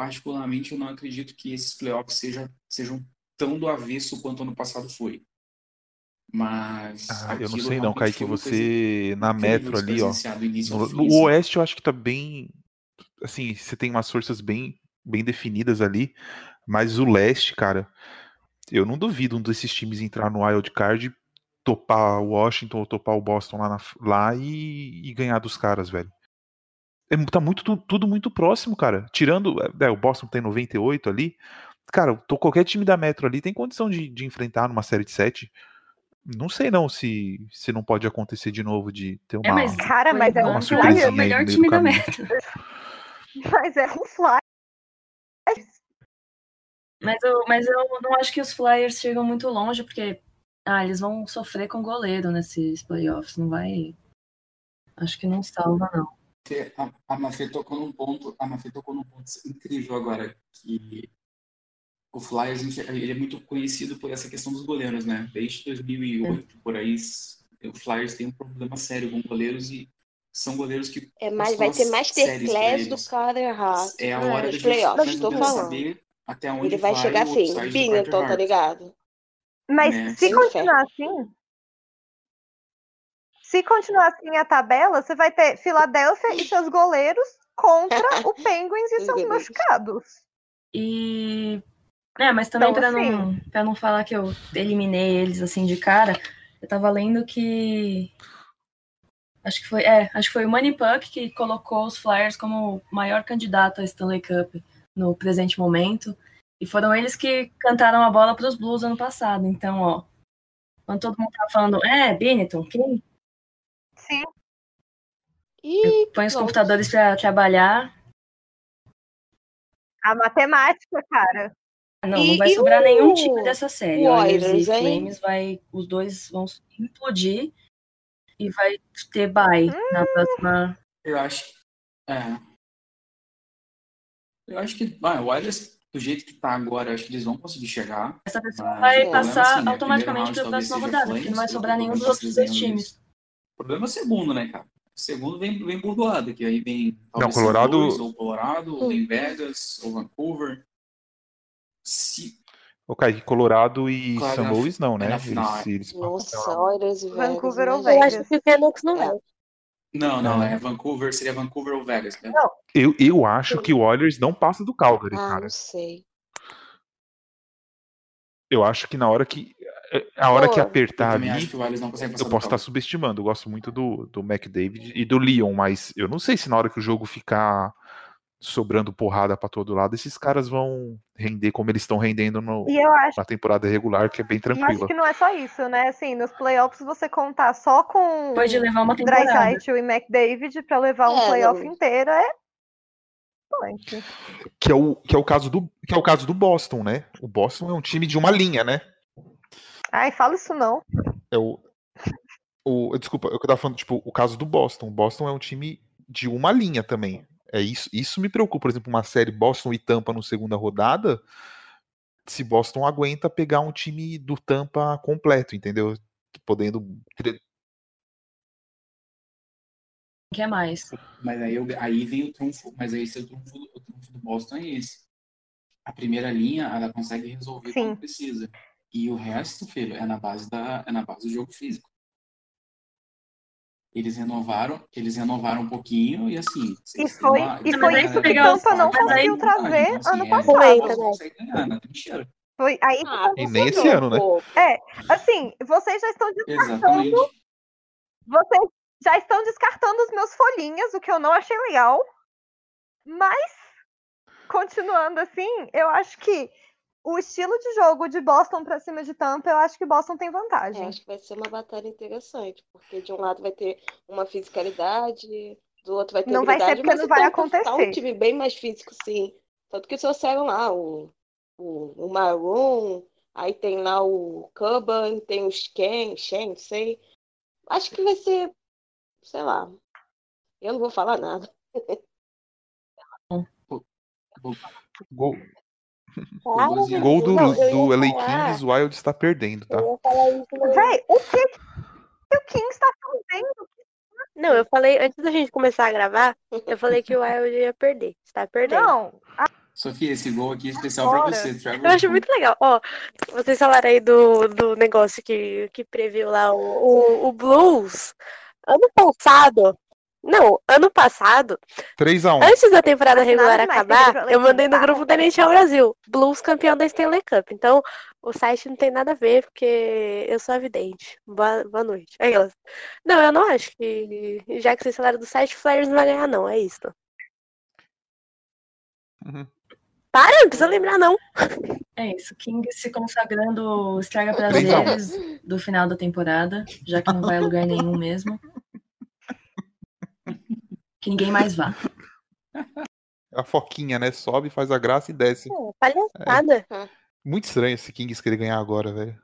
Speaker 2: particularmente eu não acredito que esses playoffs seja, sejam tão do avesso quanto ano passado foi. Mas
Speaker 1: Ah, eu não sei não,
Speaker 2: uma coisa
Speaker 1: você na metro ali, ó. No, no
Speaker 2: assim.
Speaker 1: Oeste eu acho que tá bem. Assim, você tem umas forças bem, bem definidas ali. Mas o Leste, cara, eu não duvido um desses times entrar no Wild Card, topar o Washington ou topar o Boston lá, na- lá e, e ganhar dos caras, velho. É, tá muito, tu- tudo muito próximo, cara. Tirando. é, o Boston tem 98 ali. Cara, tô, qualquer time da Metro ali tem condição de, de enfrentar numa série de 7. Não sei não se, se não pode acontecer de novo de ter uma.
Speaker 6: É, mas
Speaker 5: Cara,
Speaker 6: por
Speaker 5: mas é um
Speaker 6: enquanto, é o melhor time da. Metro.
Speaker 5: Mas é um fly.
Speaker 6: Mas eu, mas eu não acho que os Flyers chegam muito longe, porque ah, eles vão sofrer com goleiro nesses playoffs. Não vai. Acho que não salva, não.
Speaker 2: A, a Mafê tocou num ponto, a Mafê tocou num ponto incrível agora, que o Flyers, a gente- ele é muito conhecido por essa questão dos goleiros, né? Desde 2008, por aí, o Flyers tem um problema sério com goleiros e são goleiros que
Speaker 3: É mais, vai ter Masterclass do Carter Hart
Speaker 2: é a hora da
Speaker 3: nos
Speaker 2: gente
Speaker 3: playoffs,
Speaker 2: mais ou
Speaker 3: tô
Speaker 2: menos
Speaker 3: falando.
Speaker 2: saber até onde
Speaker 3: Ele vai chegar assim,
Speaker 2: do
Speaker 3: Binghamton, tá ligado?
Speaker 5: Mas
Speaker 2: Né?
Speaker 5: se continuar assim. Se continuar assim a tabela, você vai ter Filadélfia e seus goleiros contra o Penguins e
Speaker 3: Os
Speaker 5: seus machucados.
Speaker 6: E. É, mas também
Speaker 5: Então,
Speaker 6: pra não, pra não falar que eu eliminei eles assim de cara, eu tava lendo que. Acho que foi. É, acho que foi o Money Puck que colocou os Flyers como o maior candidato a Stanley Cup no presente momento. E foram eles que cantaram a bola pros Blues ano passado. Então, ó. Quando todo mundo tá falando, é, Benetton, quem
Speaker 5: Sim.
Speaker 3: E
Speaker 6: põe os computadores pra trabalhar.
Speaker 5: A matemática, cara.
Speaker 6: Não,
Speaker 3: E-
Speaker 6: não vai sobrar
Speaker 3: o-
Speaker 6: nenhum time dessa série. Oilers, e? Flames vai, os dois vão implodir e vai ter bye na próxima.
Speaker 2: Eu acho. É. Eu acho que. Ah, o Oilers, do jeito que tá agora, eu acho que eles vão conseguir chegar.
Speaker 6: Essa pessoa vai passar
Speaker 2: assim, né,
Speaker 6: automaticamente para a próxima rodada, porque não vai sobrar nenhum dos outros dois times.
Speaker 2: O problema é o segundo, né, cara? O segundo vem, vem bordoado, que aí vem. talvez
Speaker 1: Não, Colorado-.
Speaker 2: Louis, ou Colorado, ou
Speaker 3: Hum.
Speaker 2: em Vegas, ou Vancouver. Se.
Speaker 1: O Kaique, Colorado e
Speaker 2: Claro,
Speaker 1: São
Speaker 2: na-
Speaker 1: Luís não, né?
Speaker 2: é
Speaker 1: Eles,
Speaker 2: final,
Speaker 1: eles
Speaker 3: Nossa, Oilers e Vegas.
Speaker 5: Vancouver ou
Speaker 3: imagina.
Speaker 7: Eu
Speaker 5: Vegas.
Speaker 7: acho que o Canucks não
Speaker 3: É.
Speaker 2: Não, não,
Speaker 1: Não.
Speaker 2: é Vancouver, seria Vancouver ou Vegas, né?
Speaker 1: Eu, eu acho que o Oilers não passa do Calgary,
Speaker 3: Ah,
Speaker 1: cara.
Speaker 3: não sei.
Speaker 1: Eu acho que na hora que. A hora
Speaker 3: Pô,
Speaker 1: que
Speaker 2: Eu
Speaker 1: apertar
Speaker 2: também
Speaker 1: ali.
Speaker 2: acho que o Oilers não consegue passar
Speaker 1: Eu posso estar subestimando. Eu gosto muito do, do McDavid e do Leon, mas eu não sei se na hora que o jogo ficar sobrando porrada pra todo lado, esses caras vão render como eles estão rendendo no-
Speaker 5: E eu acho,
Speaker 1: na temporada regular, que é bem
Speaker 5: eu acho
Speaker 1: tranquila.
Speaker 5: que não é só isso, né? Assim, nos playoffs você contar só com
Speaker 6: Pode levar uma temporada.
Speaker 5: Dreisaitl e McDavid pra levar um
Speaker 3: É,
Speaker 5: playoff
Speaker 3: não-
Speaker 5: inteiro é.
Speaker 1: Que é, o, que, é o caso do, que é o caso do Boston, né? O Boston é um time de uma linha, né?
Speaker 5: Ai, fala isso não.
Speaker 1: É o, o. Desculpa, eu tava falando, tipo, o caso do Boston. O Boston é um time de uma linha também. É isso, isso me preocupa. Por exemplo, uma série Boston e Tampa no segunda rodada. Se Boston aguenta pegar um time do Tampa completo, entendeu? Podendo.
Speaker 6: Quer mais?
Speaker 2: Mas aí, eu- aí vem o trunfo, mas aí o trunfo, do- o trunfo do Boston é esse. A primeira linha, ela consegue resolver
Speaker 5: Sim.
Speaker 2: quando precisa. E o resto, filho, é na base da é na base do jogo físico. Eles renovaram, eles renovaram um pouquinho e assim.
Speaker 5: E foi,
Speaker 2: uma-
Speaker 5: e foi isso que
Speaker 6: os-
Speaker 5: Tampa não conseguiu trazer
Speaker 2: Então, assim,
Speaker 5: ano
Speaker 2: é,
Speaker 5: passado.
Speaker 2: Consegue ganhar, não é mentira.
Speaker 5: Foi aí que
Speaker 3: Ah,
Speaker 1: E nem esse ano, né?
Speaker 3: Pô,
Speaker 5: Assim, vocês já estão
Speaker 2: Exatamente.
Speaker 5: Vocês já estão descartando os meus folhinhas, o que eu não achei legal. Mas, continuando assim, eu acho que o estilo de jogo de Boston pra cima de Tampa, eu acho que Boston tem
Speaker 3: eu
Speaker 5: vantagem.
Speaker 3: acho que vai ser uma batalha interessante, porque de um lado vai ter uma fisicalidade, do outro vai ter
Speaker 5: Não vai ser porque
Speaker 3: mas
Speaker 5: não vai
Speaker 3: Tampa Tá um
Speaker 5: acontecer.
Speaker 3: time bem mais físico, sim. Tanto que trouxeram lá o, o, o Maroon, aí tem lá o Cuban, tem o Shen, Shen, não sei. Acho que vai ser, sei lá. Eu não vou falar nada.
Speaker 1: Gol,
Speaker 7: Ah,
Speaker 2: Gol
Speaker 1: gol do,
Speaker 7: não,
Speaker 1: do LA
Speaker 7: falar-
Speaker 1: Kings, o Wild está perdendo, tá?
Speaker 5: Véi, o que, que o Kings tá fazendo?
Speaker 7: Não, eu falei, antes da gente começar a gravar, eu falei que o Wild ia perder. Você tá perdendo.
Speaker 5: Não,
Speaker 2: Sofia, esse gol aqui é especial pra
Speaker 5: Fora.
Speaker 2: você. Trevor
Speaker 7: Eu acho muito legal. Ó, vocês falaram aí do, do negócio que, que previu lá o, o, o Blues. Ano passado. Não, ano passado,
Speaker 1: 3x1.
Speaker 7: antes da temporada regular acabar, eu mandei no
Speaker 5: levar.
Speaker 7: grupo da NHL Brasil. Blues campeão da Stanley Cup. Então, o site não tem nada a ver, porque eu sou evidente. Boa, boa noite. Aí elas, Não, eu não acho que. Já que vocês falaram do site, o Flyers não vai ganhar, não. É isso.
Speaker 1: Uhum.
Speaker 7: Para, não precisa lembrar, não.
Speaker 6: É isso. King se consagrando estraga
Speaker 1: a
Speaker 6: prazeres do final da temporada, já que não vai a lugar nenhum mesmo. Que ninguém mais vá.
Speaker 1: A foquinha, né? Sobe, faz a graça e desce.
Speaker 7: Pô, palhaçada.
Speaker 1: Muito estranho esse Kings querer ganhar agora, velho.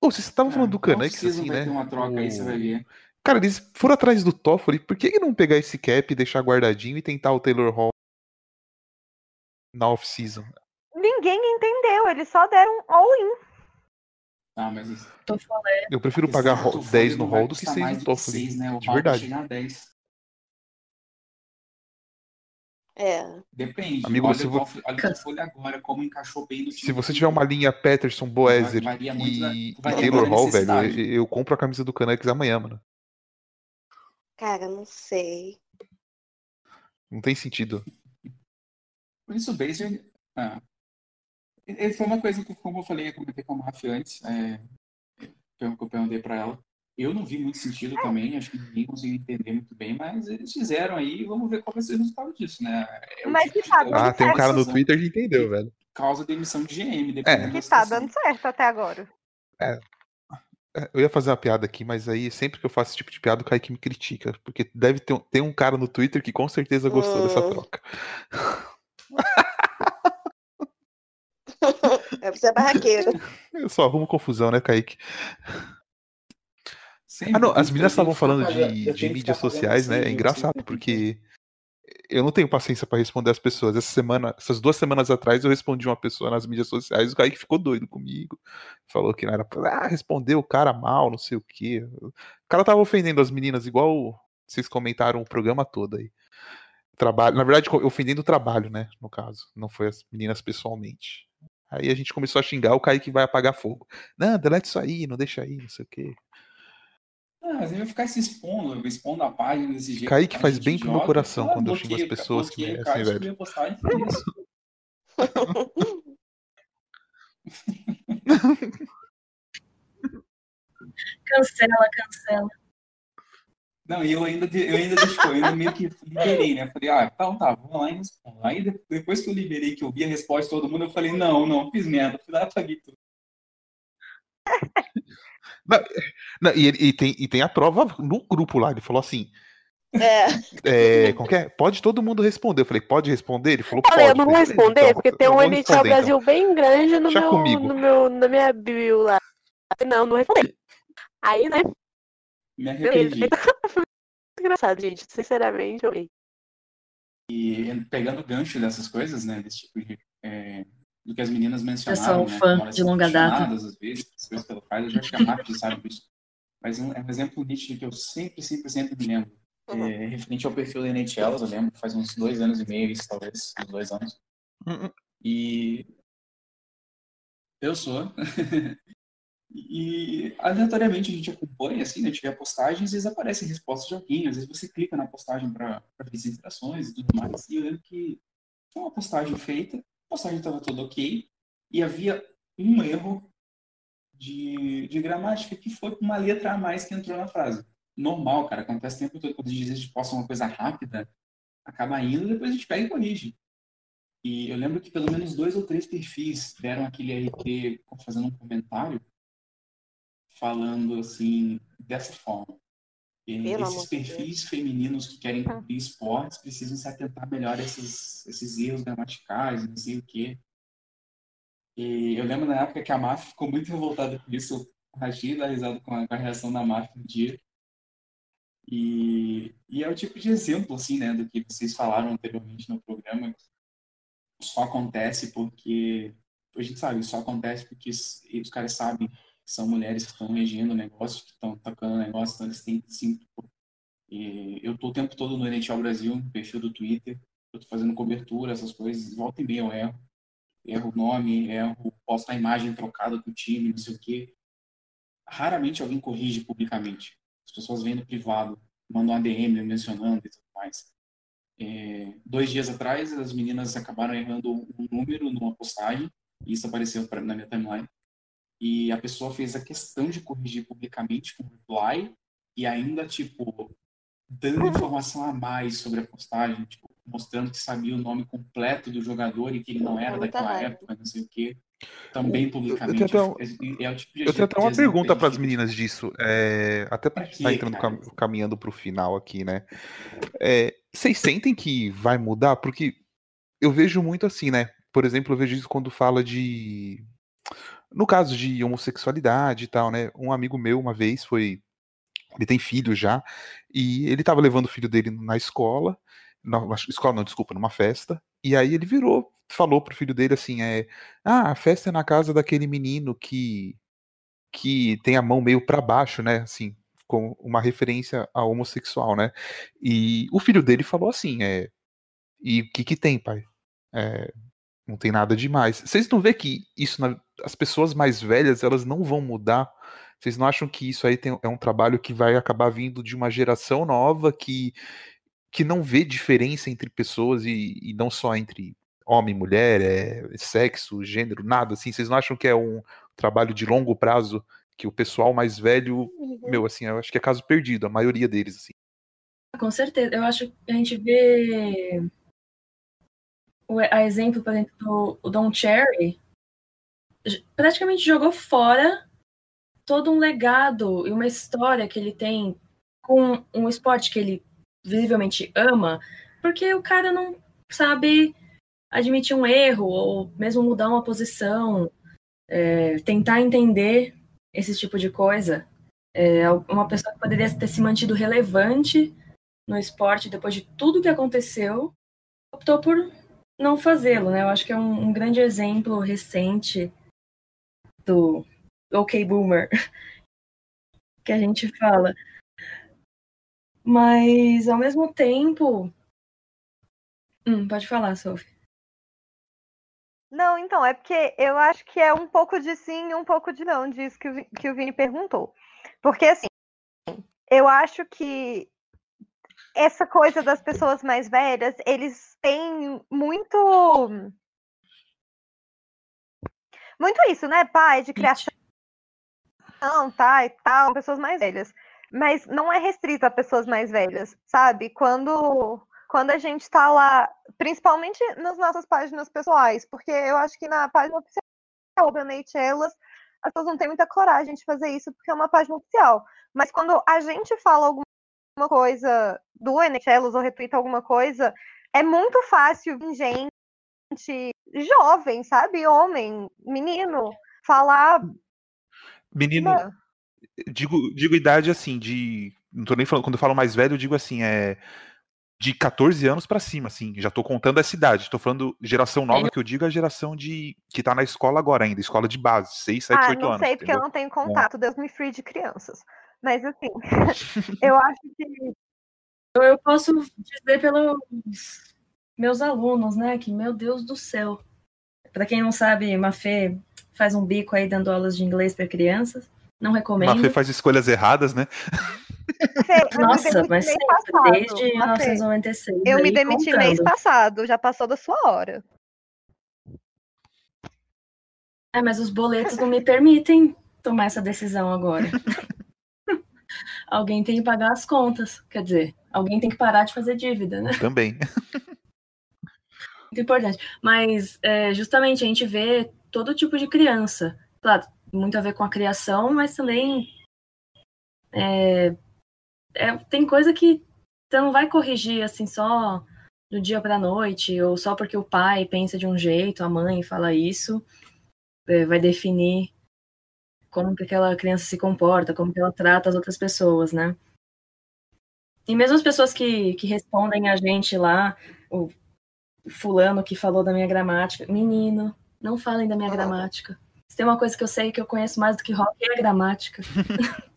Speaker 1: Ô, vocês estavam falando do Canucks,
Speaker 2: Season
Speaker 1: assim, né?
Speaker 2: troca aí,
Speaker 1: O-
Speaker 2: você vai ver.
Speaker 1: Cara, eles foram atrás do Toffoli. Por que, não pegar esse cap e deixar guardadinho e tentar o Taylor Hall na off-season?
Speaker 5: ninguém entendeu. Eles só deram all-in.
Speaker 2: Ah, mas isso-.
Speaker 1: Eu prefiro pagar
Speaker 2: do
Speaker 1: ro-
Speaker 2: Toffoli
Speaker 1: 10 no
Speaker 2: não vai
Speaker 1: rol do que
Speaker 2: custar
Speaker 1: 6
Speaker 2: mais
Speaker 1: no Toffoli.
Speaker 2: seis, né?
Speaker 1: De verdade.
Speaker 2: chegar a 10.
Speaker 3: É.
Speaker 2: Depende.
Speaker 1: Amigo,
Speaker 2: olha,
Speaker 1: se
Speaker 2: o
Speaker 1: vo-
Speaker 2: Toffoli, olha o Toffoli agora, como encaixou bem no time.
Speaker 1: Se você tiver uma linha Peterson, Boezer
Speaker 2: da-
Speaker 1: e, e Taylor Hall, velho, eu, eu compro a camisa do Canucks amanhã, mano.
Speaker 3: Cara, não sei.
Speaker 1: Não tem sentido.
Speaker 2: Por isso o Baser. Ah, ele foi uma coisa que, como eu falei, eu comentei com a Mafia antes, é, que eu que eu perguntei pra ela. Eu não vi muito sentido também, acho que ninguém conseguiu entender muito bem, mas eles fizeram aí e vamos ver qual vai ser o resultado disso, né? É
Speaker 5: Mas
Speaker 2: tipo
Speaker 5: que
Speaker 2: de-
Speaker 5: tá
Speaker 1: Ah, tem um cara no Twitter que entendeu, velho.
Speaker 2: Causa demissão de GM,
Speaker 1: É.
Speaker 5: Que tá dando certo até agora.
Speaker 1: É, Eu ia fazer uma piada aqui, mas aí sempre que eu faço esse tipo de piada, o Kaique me critica. Porque deve ter um, tem um cara no Twitter que com certeza gostou dessa
Speaker 3: Hum.
Speaker 1: troca.
Speaker 3: É pra ser barraqueiro.
Speaker 1: Eu só arrumo confusão, né, Kaique?
Speaker 2: Sempre,
Speaker 1: Ah, não, as meninas estavam falando de, de mídias
Speaker 2: pagando
Speaker 1: sociais, né? É engraçado, porque eu não tenho paciência pra responder as pessoas. Essa semana, essas duas semanas atrás, eu respondi uma pessoa nas mídias sociais, o Kaique ficou doido comigo. Falou que não era pra. Ah, respondeu o cara mal, não sei o quê. O cara tava ofendendo as meninas, igual vocês comentaram o programa todo aí. Trabalho, na verdade, ofendendo o trabalho, né? No caso. Não foi as meninas pessoalmente. Aí a gente começou a xingar, o Kaique vai apagar fogo. Não, delete isso aí, não deixa aí, não sei o quê.
Speaker 2: Ah, mas ele vai ficar se expondo, expondo a página desse jeito.
Speaker 1: Kaique faz bem pro meu coração
Speaker 2: Ah,
Speaker 1: quando eu xingo as pessoas que merecem,
Speaker 2: cara,
Speaker 1: velho.
Speaker 2: exclui a postagem, foi isso.
Speaker 6: Cancela, cancela.
Speaker 2: Não, e eu ainda, eu ainda deixou, eu ainda meio que liberei, né? Falei, ah, então tá, vamos lá e respondo. Aí de- depois que eu liberei, que eu vi a resposta de todo mundo, eu falei, não, não, fiz merda. Fui lá e apaguei tudo.
Speaker 1: Não, e, ele- e tem, e tem a prova no grupo lá. Ele falou assim:
Speaker 3: É.
Speaker 1: é, que é? Pode todo mundo responder. Eu falei, pode responder? Ele falou,
Speaker 7: Falei,
Speaker 1: pode.
Speaker 7: eu não vou
Speaker 1: "Beleza,
Speaker 7: responder,
Speaker 1: então,
Speaker 7: porque tem um
Speaker 1: responder, então."
Speaker 7: Brasil bem grande no
Speaker 1: Deixa
Speaker 7: meu,
Speaker 1: comigo.
Speaker 7: no meu, na minha bio lá. Não, não respondi. Aí, né?
Speaker 2: Me arrependi.
Speaker 7: Foi muito engraçado, gente. Sinceramente, eu amei.
Speaker 2: E pegando o gancho dessas coisas, né? Desse tipo de. é, do que as meninas
Speaker 6: Eu
Speaker 2: mencionaram.
Speaker 6: sou
Speaker 2: né,
Speaker 6: fã de longa data.
Speaker 2: Às vezes, as coisas que ela faz, eu já acho que a Mafia sabe disso. Mas um- é um exemplo nítido que eu sempre, sempre, sempre me lembro.
Speaker 3: Uhum.
Speaker 2: É, referente ao perfil da NHL, eu lembro, faz uns dois anos e meio, isso talvez, uns dois anos.
Speaker 1: Hum, hum.
Speaker 2: E eu sou. e aleatoriamente a gente acompanha, assim, né? Tiver postagens, às vezes aparecem respostas de alguém, às vezes você clica na postagem para ver as interações e tudo mais. E eu lembro que foi uma postagem feita, a postagem estava toda ok, e havia um erro de, de gramática que foi uma letra a mais que entrou na frase. Normal, cara, acontece o tempo todo quando a gente, a gente posta uma coisa rápida, acaba indo, depois a gente pega e corrige. E eu lembro que pelo menos dois ou três perfis deram aquele RT fazendo um comentário falando assim, dessa forma. E esses perfis femininos que querem cumprir esportes precisam se atentar melhor a esses, esses erros gramaticais, não sei o quê. E eu lembro na época que a MAF ficou muito revoltada com isso. Eu da risada com a, com a reação da MAF no dia. E, e é o tipo de exemplo, assim, né, do que vocês falaram anteriormente no programa. Só acontece porque, a gente sabe, só acontece porque os, os caras sabem são mulheres que estão regendo o negócio, que estão tocando o negócio, então eles têm que se. E eu tô o tempo todo no NHL Brasil, no perfil do Twitter, eu fazendo cobertura, essas coisas, volta e meia eu erro. Erro o nome, erro, posto a imagem trocada do time, não sei o quê. Raramente alguém corrige publicamente. As pessoas vêm no privado, mandam um ADM mencionando e tudo mais. É, dois dias atrás, as meninas acabaram errando um número numa postagem, e isso apareceu pra, na minha timeline. E a pessoa fez a questão de corrigir publicamente com reply, e ainda, tipo, dando informação a mais sobre a postagem, tipo, mostrando que sabia o nome completo do jogador e que ele não era daquela época, não sei o quê. Também publicamente.
Speaker 1: Eu tenho até
Speaker 2: É, é o tipo de
Speaker 1: Eu tenho até uma pergunta para as meninas disso. é, até para estar
Speaker 2: quê,
Speaker 1: entrando
Speaker 2: cara?
Speaker 1: caminhando para o final aqui, né? É, vocês sentem que vai mudar? Porque eu vejo muito assim, né? Por exemplo, eu vejo isso quando fala de. No caso de homossexualidade e tal, né? Um amigo meu, uma vez, foi. Ele tem filho já, e ele tava levando o filho dele na escola. Na, na escola, não, desculpa, numa festa. E aí ele virou, falou pro filho dele assim: é. Ah, a festa é na casa daquele menino que. que tem a mão meio para baixo, né? Assim, com uma referência a homossexual, né? E o filho dele falou assim, é, e o que que tem, pai? É, não tem nada demais. Vocês não vê que isso, na, as pessoas mais velhas, elas não vão mudar? Vocês não acham que isso aí tem, é um trabalho que vai acabar vindo de uma geração nova que, que não vê diferença entre pessoas e, e não só entre homem, mulher, é, sexo, gênero, nada assim? Vocês não acham que é um trabalho de longo prazo que o pessoal mais velho, uhum. meu, assim, eu acho que é caso perdido, a maioria deles, assim.
Speaker 6: Com certeza, eu acho que a gente vê a exemplo, por exemplo, do Don Cherry, praticamente jogou fora todo um legado e uma história que ele tem com um esporte que ele visivelmente ama, porque o cara não sabe admitir um erro ou mesmo mudar uma posição, é, tentar entender esse tipo de coisa. É, uma pessoa que poderia ter se mantido relevante no esporte depois de tudo que aconteceu, optou por não fazê-lo, né? Eu acho que é um, um grande exemplo recente do OK Boomer que a gente fala. Mas, ao mesmo tempo. Hum, pode falar, Sophie.
Speaker 5: Não, então, é porque eu acho que é um pouco de sim e um pouco de não, disso que o, que o Vini perguntou. Porque, assim, eu acho que essa coisa das pessoas mais velhas, eles têm muito. Muito isso, né? Pai de criação, tá, e tal, pessoas mais velhas. Mas não é restrito a pessoas mais velhas, sabe? Quando quando a gente está lá, principalmente nas nossas páginas pessoais, porque eu acho que na página oficial da Neitelas, as pessoas não têm muita coragem de fazer isso, porque é uma página oficial. Mas quando a gente fala alguma coisa do NHLs ou retuita alguma coisa, é muito fácil gente jovem, sabe? Homem, menino, falar.
Speaker 1: Menino, digo, digo idade assim, de. Não tô nem falando, quando eu falo mais velho, eu digo assim, é de 14 anos para cima, assim. Já tô contando essa idade. Tô falando geração nova, que eu digo a geração de que tá na escola agora ainda, escola de base, 6, 7,
Speaker 5: ah,
Speaker 1: 8 anos.
Speaker 5: Não sei, porque entendeu? eu não tenho contato, Deus me free de crianças. Mas assim, eu acho que.
Speaker 6: Eu posso dizer pelos meus alunos, né? Que, meu Deus do céu. Para quem não sabe, Mafê faz um bico aí dando aulas de inglês para crianças. Não recomendo.
Speaker 1: Mafê faz escolhas erradas, né?
Speaker 6: Nossa, mas sempre, passado, desde 1996.
Speaker 5: Eu me demiti contando. mês passado, já passou da sua hora.
Speaker 6: É, mas os boletos não me permitem tomar essa decisão agora. alguém tem que pagar as contas, quer dizer, alguém tem que parar de fazer dívida, né?
Speaker 1: Também.
Speaker 6: Muito importante. Mas, é, justamente, a gente vê todo tipo de criança. Claro, muito a ver com a criação, mas também é, é, tem coisa que você não vai corrigir assim só do dia para noite, ou só porque o pai pensa de um jeito, a mãe fala isso, é, vai definir como que aquela criança se comporta, como que ela trata as outras pessoas, né? E mesmo as pessoas que, que respondem a gente lá, o fulano que falou da minha gramática, menino, não falem da minha gramática. Se tem uma coisa que eu sei que eu conheço mais do que rock é a gramática.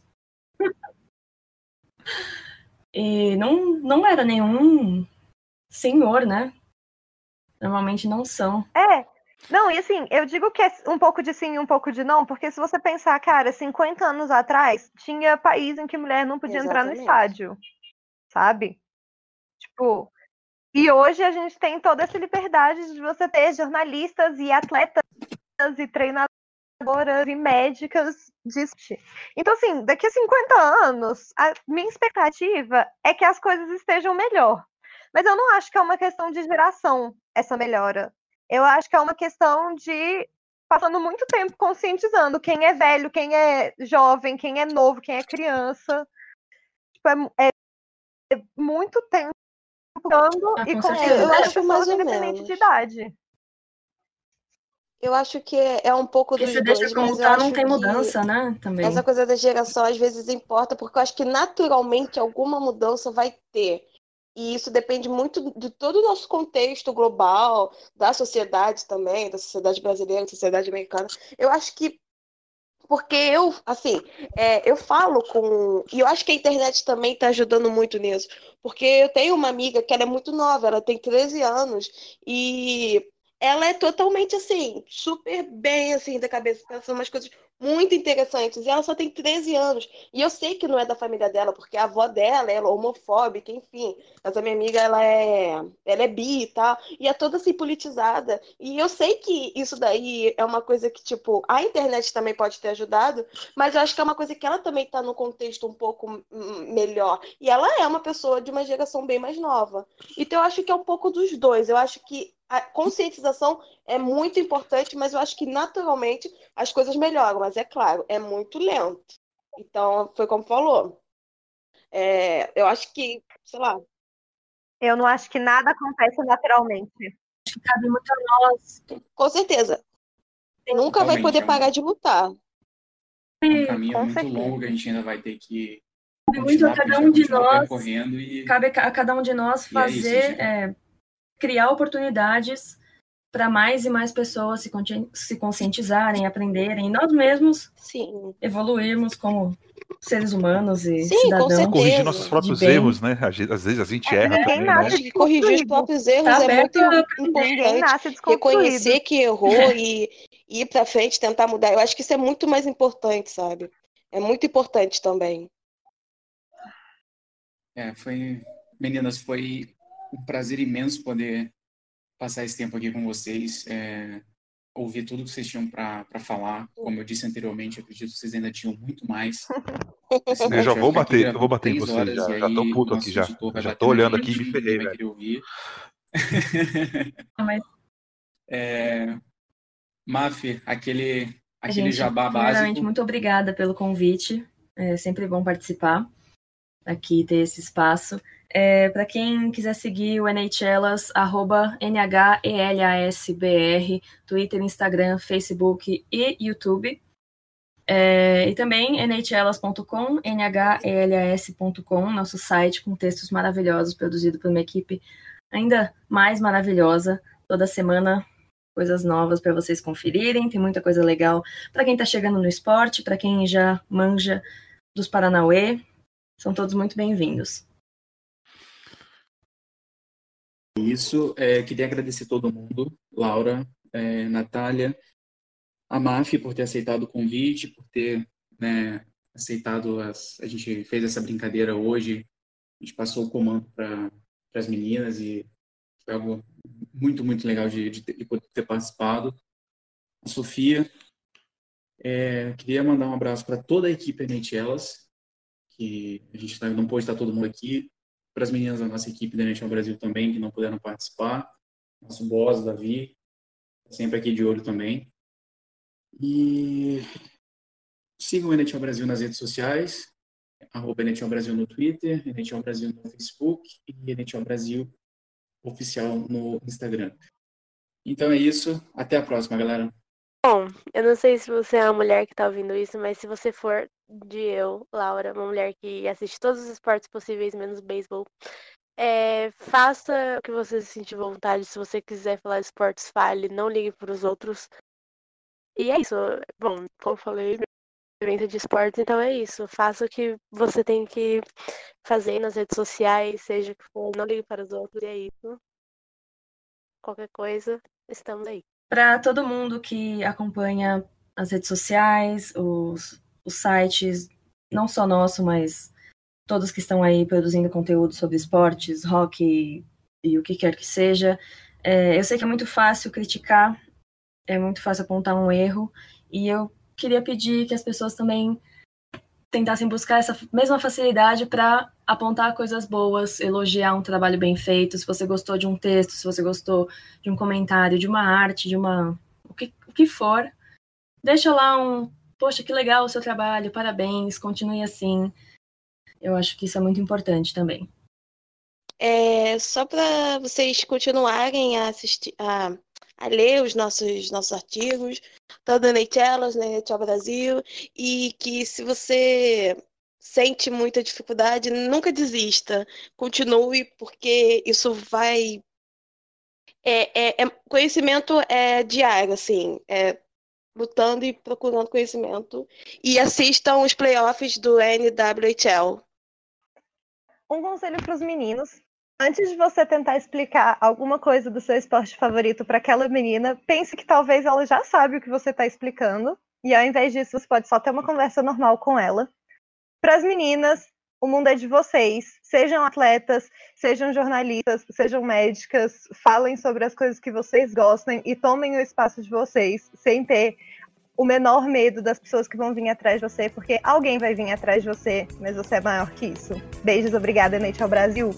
Speaker 6: E não, não era nenhum senhor, né? Normalmente não são.
Speaker 5: É. Não, e assim, eu digo que é um pouco de sim e um pouco de não, porque se você pensar, cara, 50 anos atrás, tinha país em que mulher não podia Exatamente. entrar no estádio, sabe? Tipo, e hoje a gente tem toda essa liberdade de você ter jornalistas e atletas e treinadores e médicas disso. Então, assim, daqui a 50 anos, a minha expectativa é que as coisas estejam melhor. Mas eu não acho que é uma questão de geração essa melhora. Eu acho que é uma questão de passando muito tempo conscientizando quem é velho, quem é jovem, quem é novo, quem é criança. Tipo, é, é muito tempo ah, e com, eu acho mais independente de idade.
Speaker 7: Eu acho que é um pouco
Speaker 6: dos Porque dois, deixa como tá, não tem mudança, né? Também.
Speaker 7: Essa coisa da geração às vezes importa, porque eu acho que naturalmente alguma mudança vai ter. E isso depende muito de todo o nosso contexto global, da sociedade também, da sociedade brasileira, da sociedade americana. Eu acho que
Speaker 3: porque eu, assim, é, eu falo com. E eu acho que a internet também está ajudando muito nisso. Porque eu tenho uma amiga que ela é muito nova, ela tem 13 anos, e ela é totalmente assim, super bem assim da cabeça, pensando umas coisas muito interessantes. E ela só tem 13 anos. E eu sei que não é da família dela, porque a avó dela é homofóbica, enfim. Mas a minha amiga, ela é, ela é bi e tal. E é toda assim politizada. E eu sei que isso daí é uma coisa que, tipo, a internet também pode ter ajudado, mas eu acho que é uma coisa que ela também tá no contexto um pouco melhor. E ela é uma pessoa de uma geração bem mais nova. Então eu acho que é um pouco dos dois. Eu acho que a conscientização é muito importante, mas eu acho que naturalmente as coisas melhoram. Mas é claro, é muito lento. Então, foi como falou. É, eu acho que, sei lá.
Speaker 5: Eu não acho que nada acontece naturalmente.
Speaker 6: Acho que cabe muito a nós.
Speaker 3: Com certeza. Nunca vai poder parar de lutar.
Speaker 2: É um caminho muito certeza. longo que a gente ainda vai ter que.
Speaker 6: Cabe muito a cada um de nós. E... Cabe a cada um de nós fazer. É isso, é, criar oportunidades para mais e mais pessoas se, se conscientizarem, aprenderem, nós mesmos
Speaker 3: Sim.
Speaker 6: evoluirmos como seres humanos e Sim, cidadãos.
Speaker 1: Corrigir nossos próprios erros, né? Às vezes a gente é, erra também, né?
Speaker 3: que corrigir os próprios erros tá é muito importante. Reconhecer que errou e ir para frente, tentar mudar. Eu acho que isso é muito mais importante, sabe? É muito importante também.
Speaker 2: É, foi... Meninas, foi um prazer imenso poder passar esse tempo aqui com vocês, é, ouvir tudo que vocês tinham para falar. Como eu disse anteriormente, acredito que vocês ainda tinham muito mais.
Speaker 1: eu já vou bater, eu vou bater em vocês, já, já tô puto aqui já. Já tô olhando aqui e me ferrei, velho.
Speaker 2: Ouvir. é, Maf, aquele, aquele
Speaker 6: Gente,
Speaker 2: jabá
Speaker 6: básico. muito obrigada pelo convite. É sempre bom participar aqui, ter esse espaço. É, para quem quiser seguir o NHLas, arroba NHELASBR, Twitter, Instagram, Facebook e YouTube. É, e também nhlas.com, nhelas.com, nosso site com textos maravilhosos, produzido por uma equipe ainda mais maravilhosa. Toda semana, coisas novas para vocês conferirem. Tem muita coisa legal para quem está chegando no esporte, para quem já manja dos Paranauê. São todos muito bem-vindos.
Speaker 2: Isso, é, queria agradecer todo mundo, Laura, é, Natália, a MAF por ter aceitado o convite, por ter né, aceitado as. A gente fez essa brincadeira hoje, a gente passou o comando para as meninas e foi algo muito, muito legal de, de, ter, de ter participado. A Sofia, é, queria mandar um abraço para toda a equipe NHLas, que a gente tá, não pôde estar todo mundo aqui, para as meninas da nossa equipe da NHL Brasil também, que não puderam participar. Nosso boss, Davi, sempre aqui de olho também. E sigam o NHL Brasil nas redes sociais, arroba Brasil no Twitter, NHL Brasil no Facebook e NHL Brasil oficial no Instagram. Então é isso, até a próxima, galera.
Speaker 7: Bom, eu não sei se você é uma mulher que tá ouvindo isso, mas se você for de eu, Laura, uma mulher que assiste todos os esportes possíveis, menos beisebol, é, faça o que você se sentir vontade. Se você quiser falar de esportes, fale, não ligue para os outros. E é isso. Bom, como eu falei, evento de esportes, então é isso. Faça o que você tem que fazer nas redes sociais, seja o que for, não ligue para os outros, e é isso. Qualquer coisa, estamos aí
Speaker 6: para todo mundo que acompanha as redes sociais, os, os sites, não só nosso, mas todos que estão aí produzindo conteúdo sobre esportes, rock e o que quer que seja. É, eu sei que é muito fácil criticar, é muito fácil apontar um erro, e eu queria pedir que as pessoas também tentassem buscar essa mesma facilidade para apontar coisas boas, elogiar um trabalho bem feito, se você gostou de um texto, se você gostou de um comentário, de uma arte, de uma o que, o que for, deixa lá um, poxa, que legal o seu trabalho, parabéns, continue assim. Eu acho que isso é muito importante também.
Speaker 3: É, só para vocês continuarem a assistir, a a ler os nossos, nossos artigos, tanto na Elas, na NHL Brasil, e que se você sente muita dificuldade, nunca desista, continue, porque isso vai. É, é, é conhecimento é diário, assim, é, lutando e procurando conhecimento. E assistam os playoffs do NWHL.
Speaker 5: Um conselho para os meninos. Antes de você tentar explicar alguma coisa do seu esporte favorito para aquela menina, pense que talvez ela já sabe o que você está explicando. E ao invés disso, você pode só ter uma conversa normal com ela. Para as meninas, o mundo é de vocês. Sejam atletas, sejam jornalistas, sejam médicas, falem sobre as coisas que vocês gostem e tomem o espaço de vocês, sem ter o menor medo das pessoas que vão vir atrás de você, porque alguém vai vir atrás de você, mas você é maior que isso. Beijos, obrigada, Nate ao Brasil.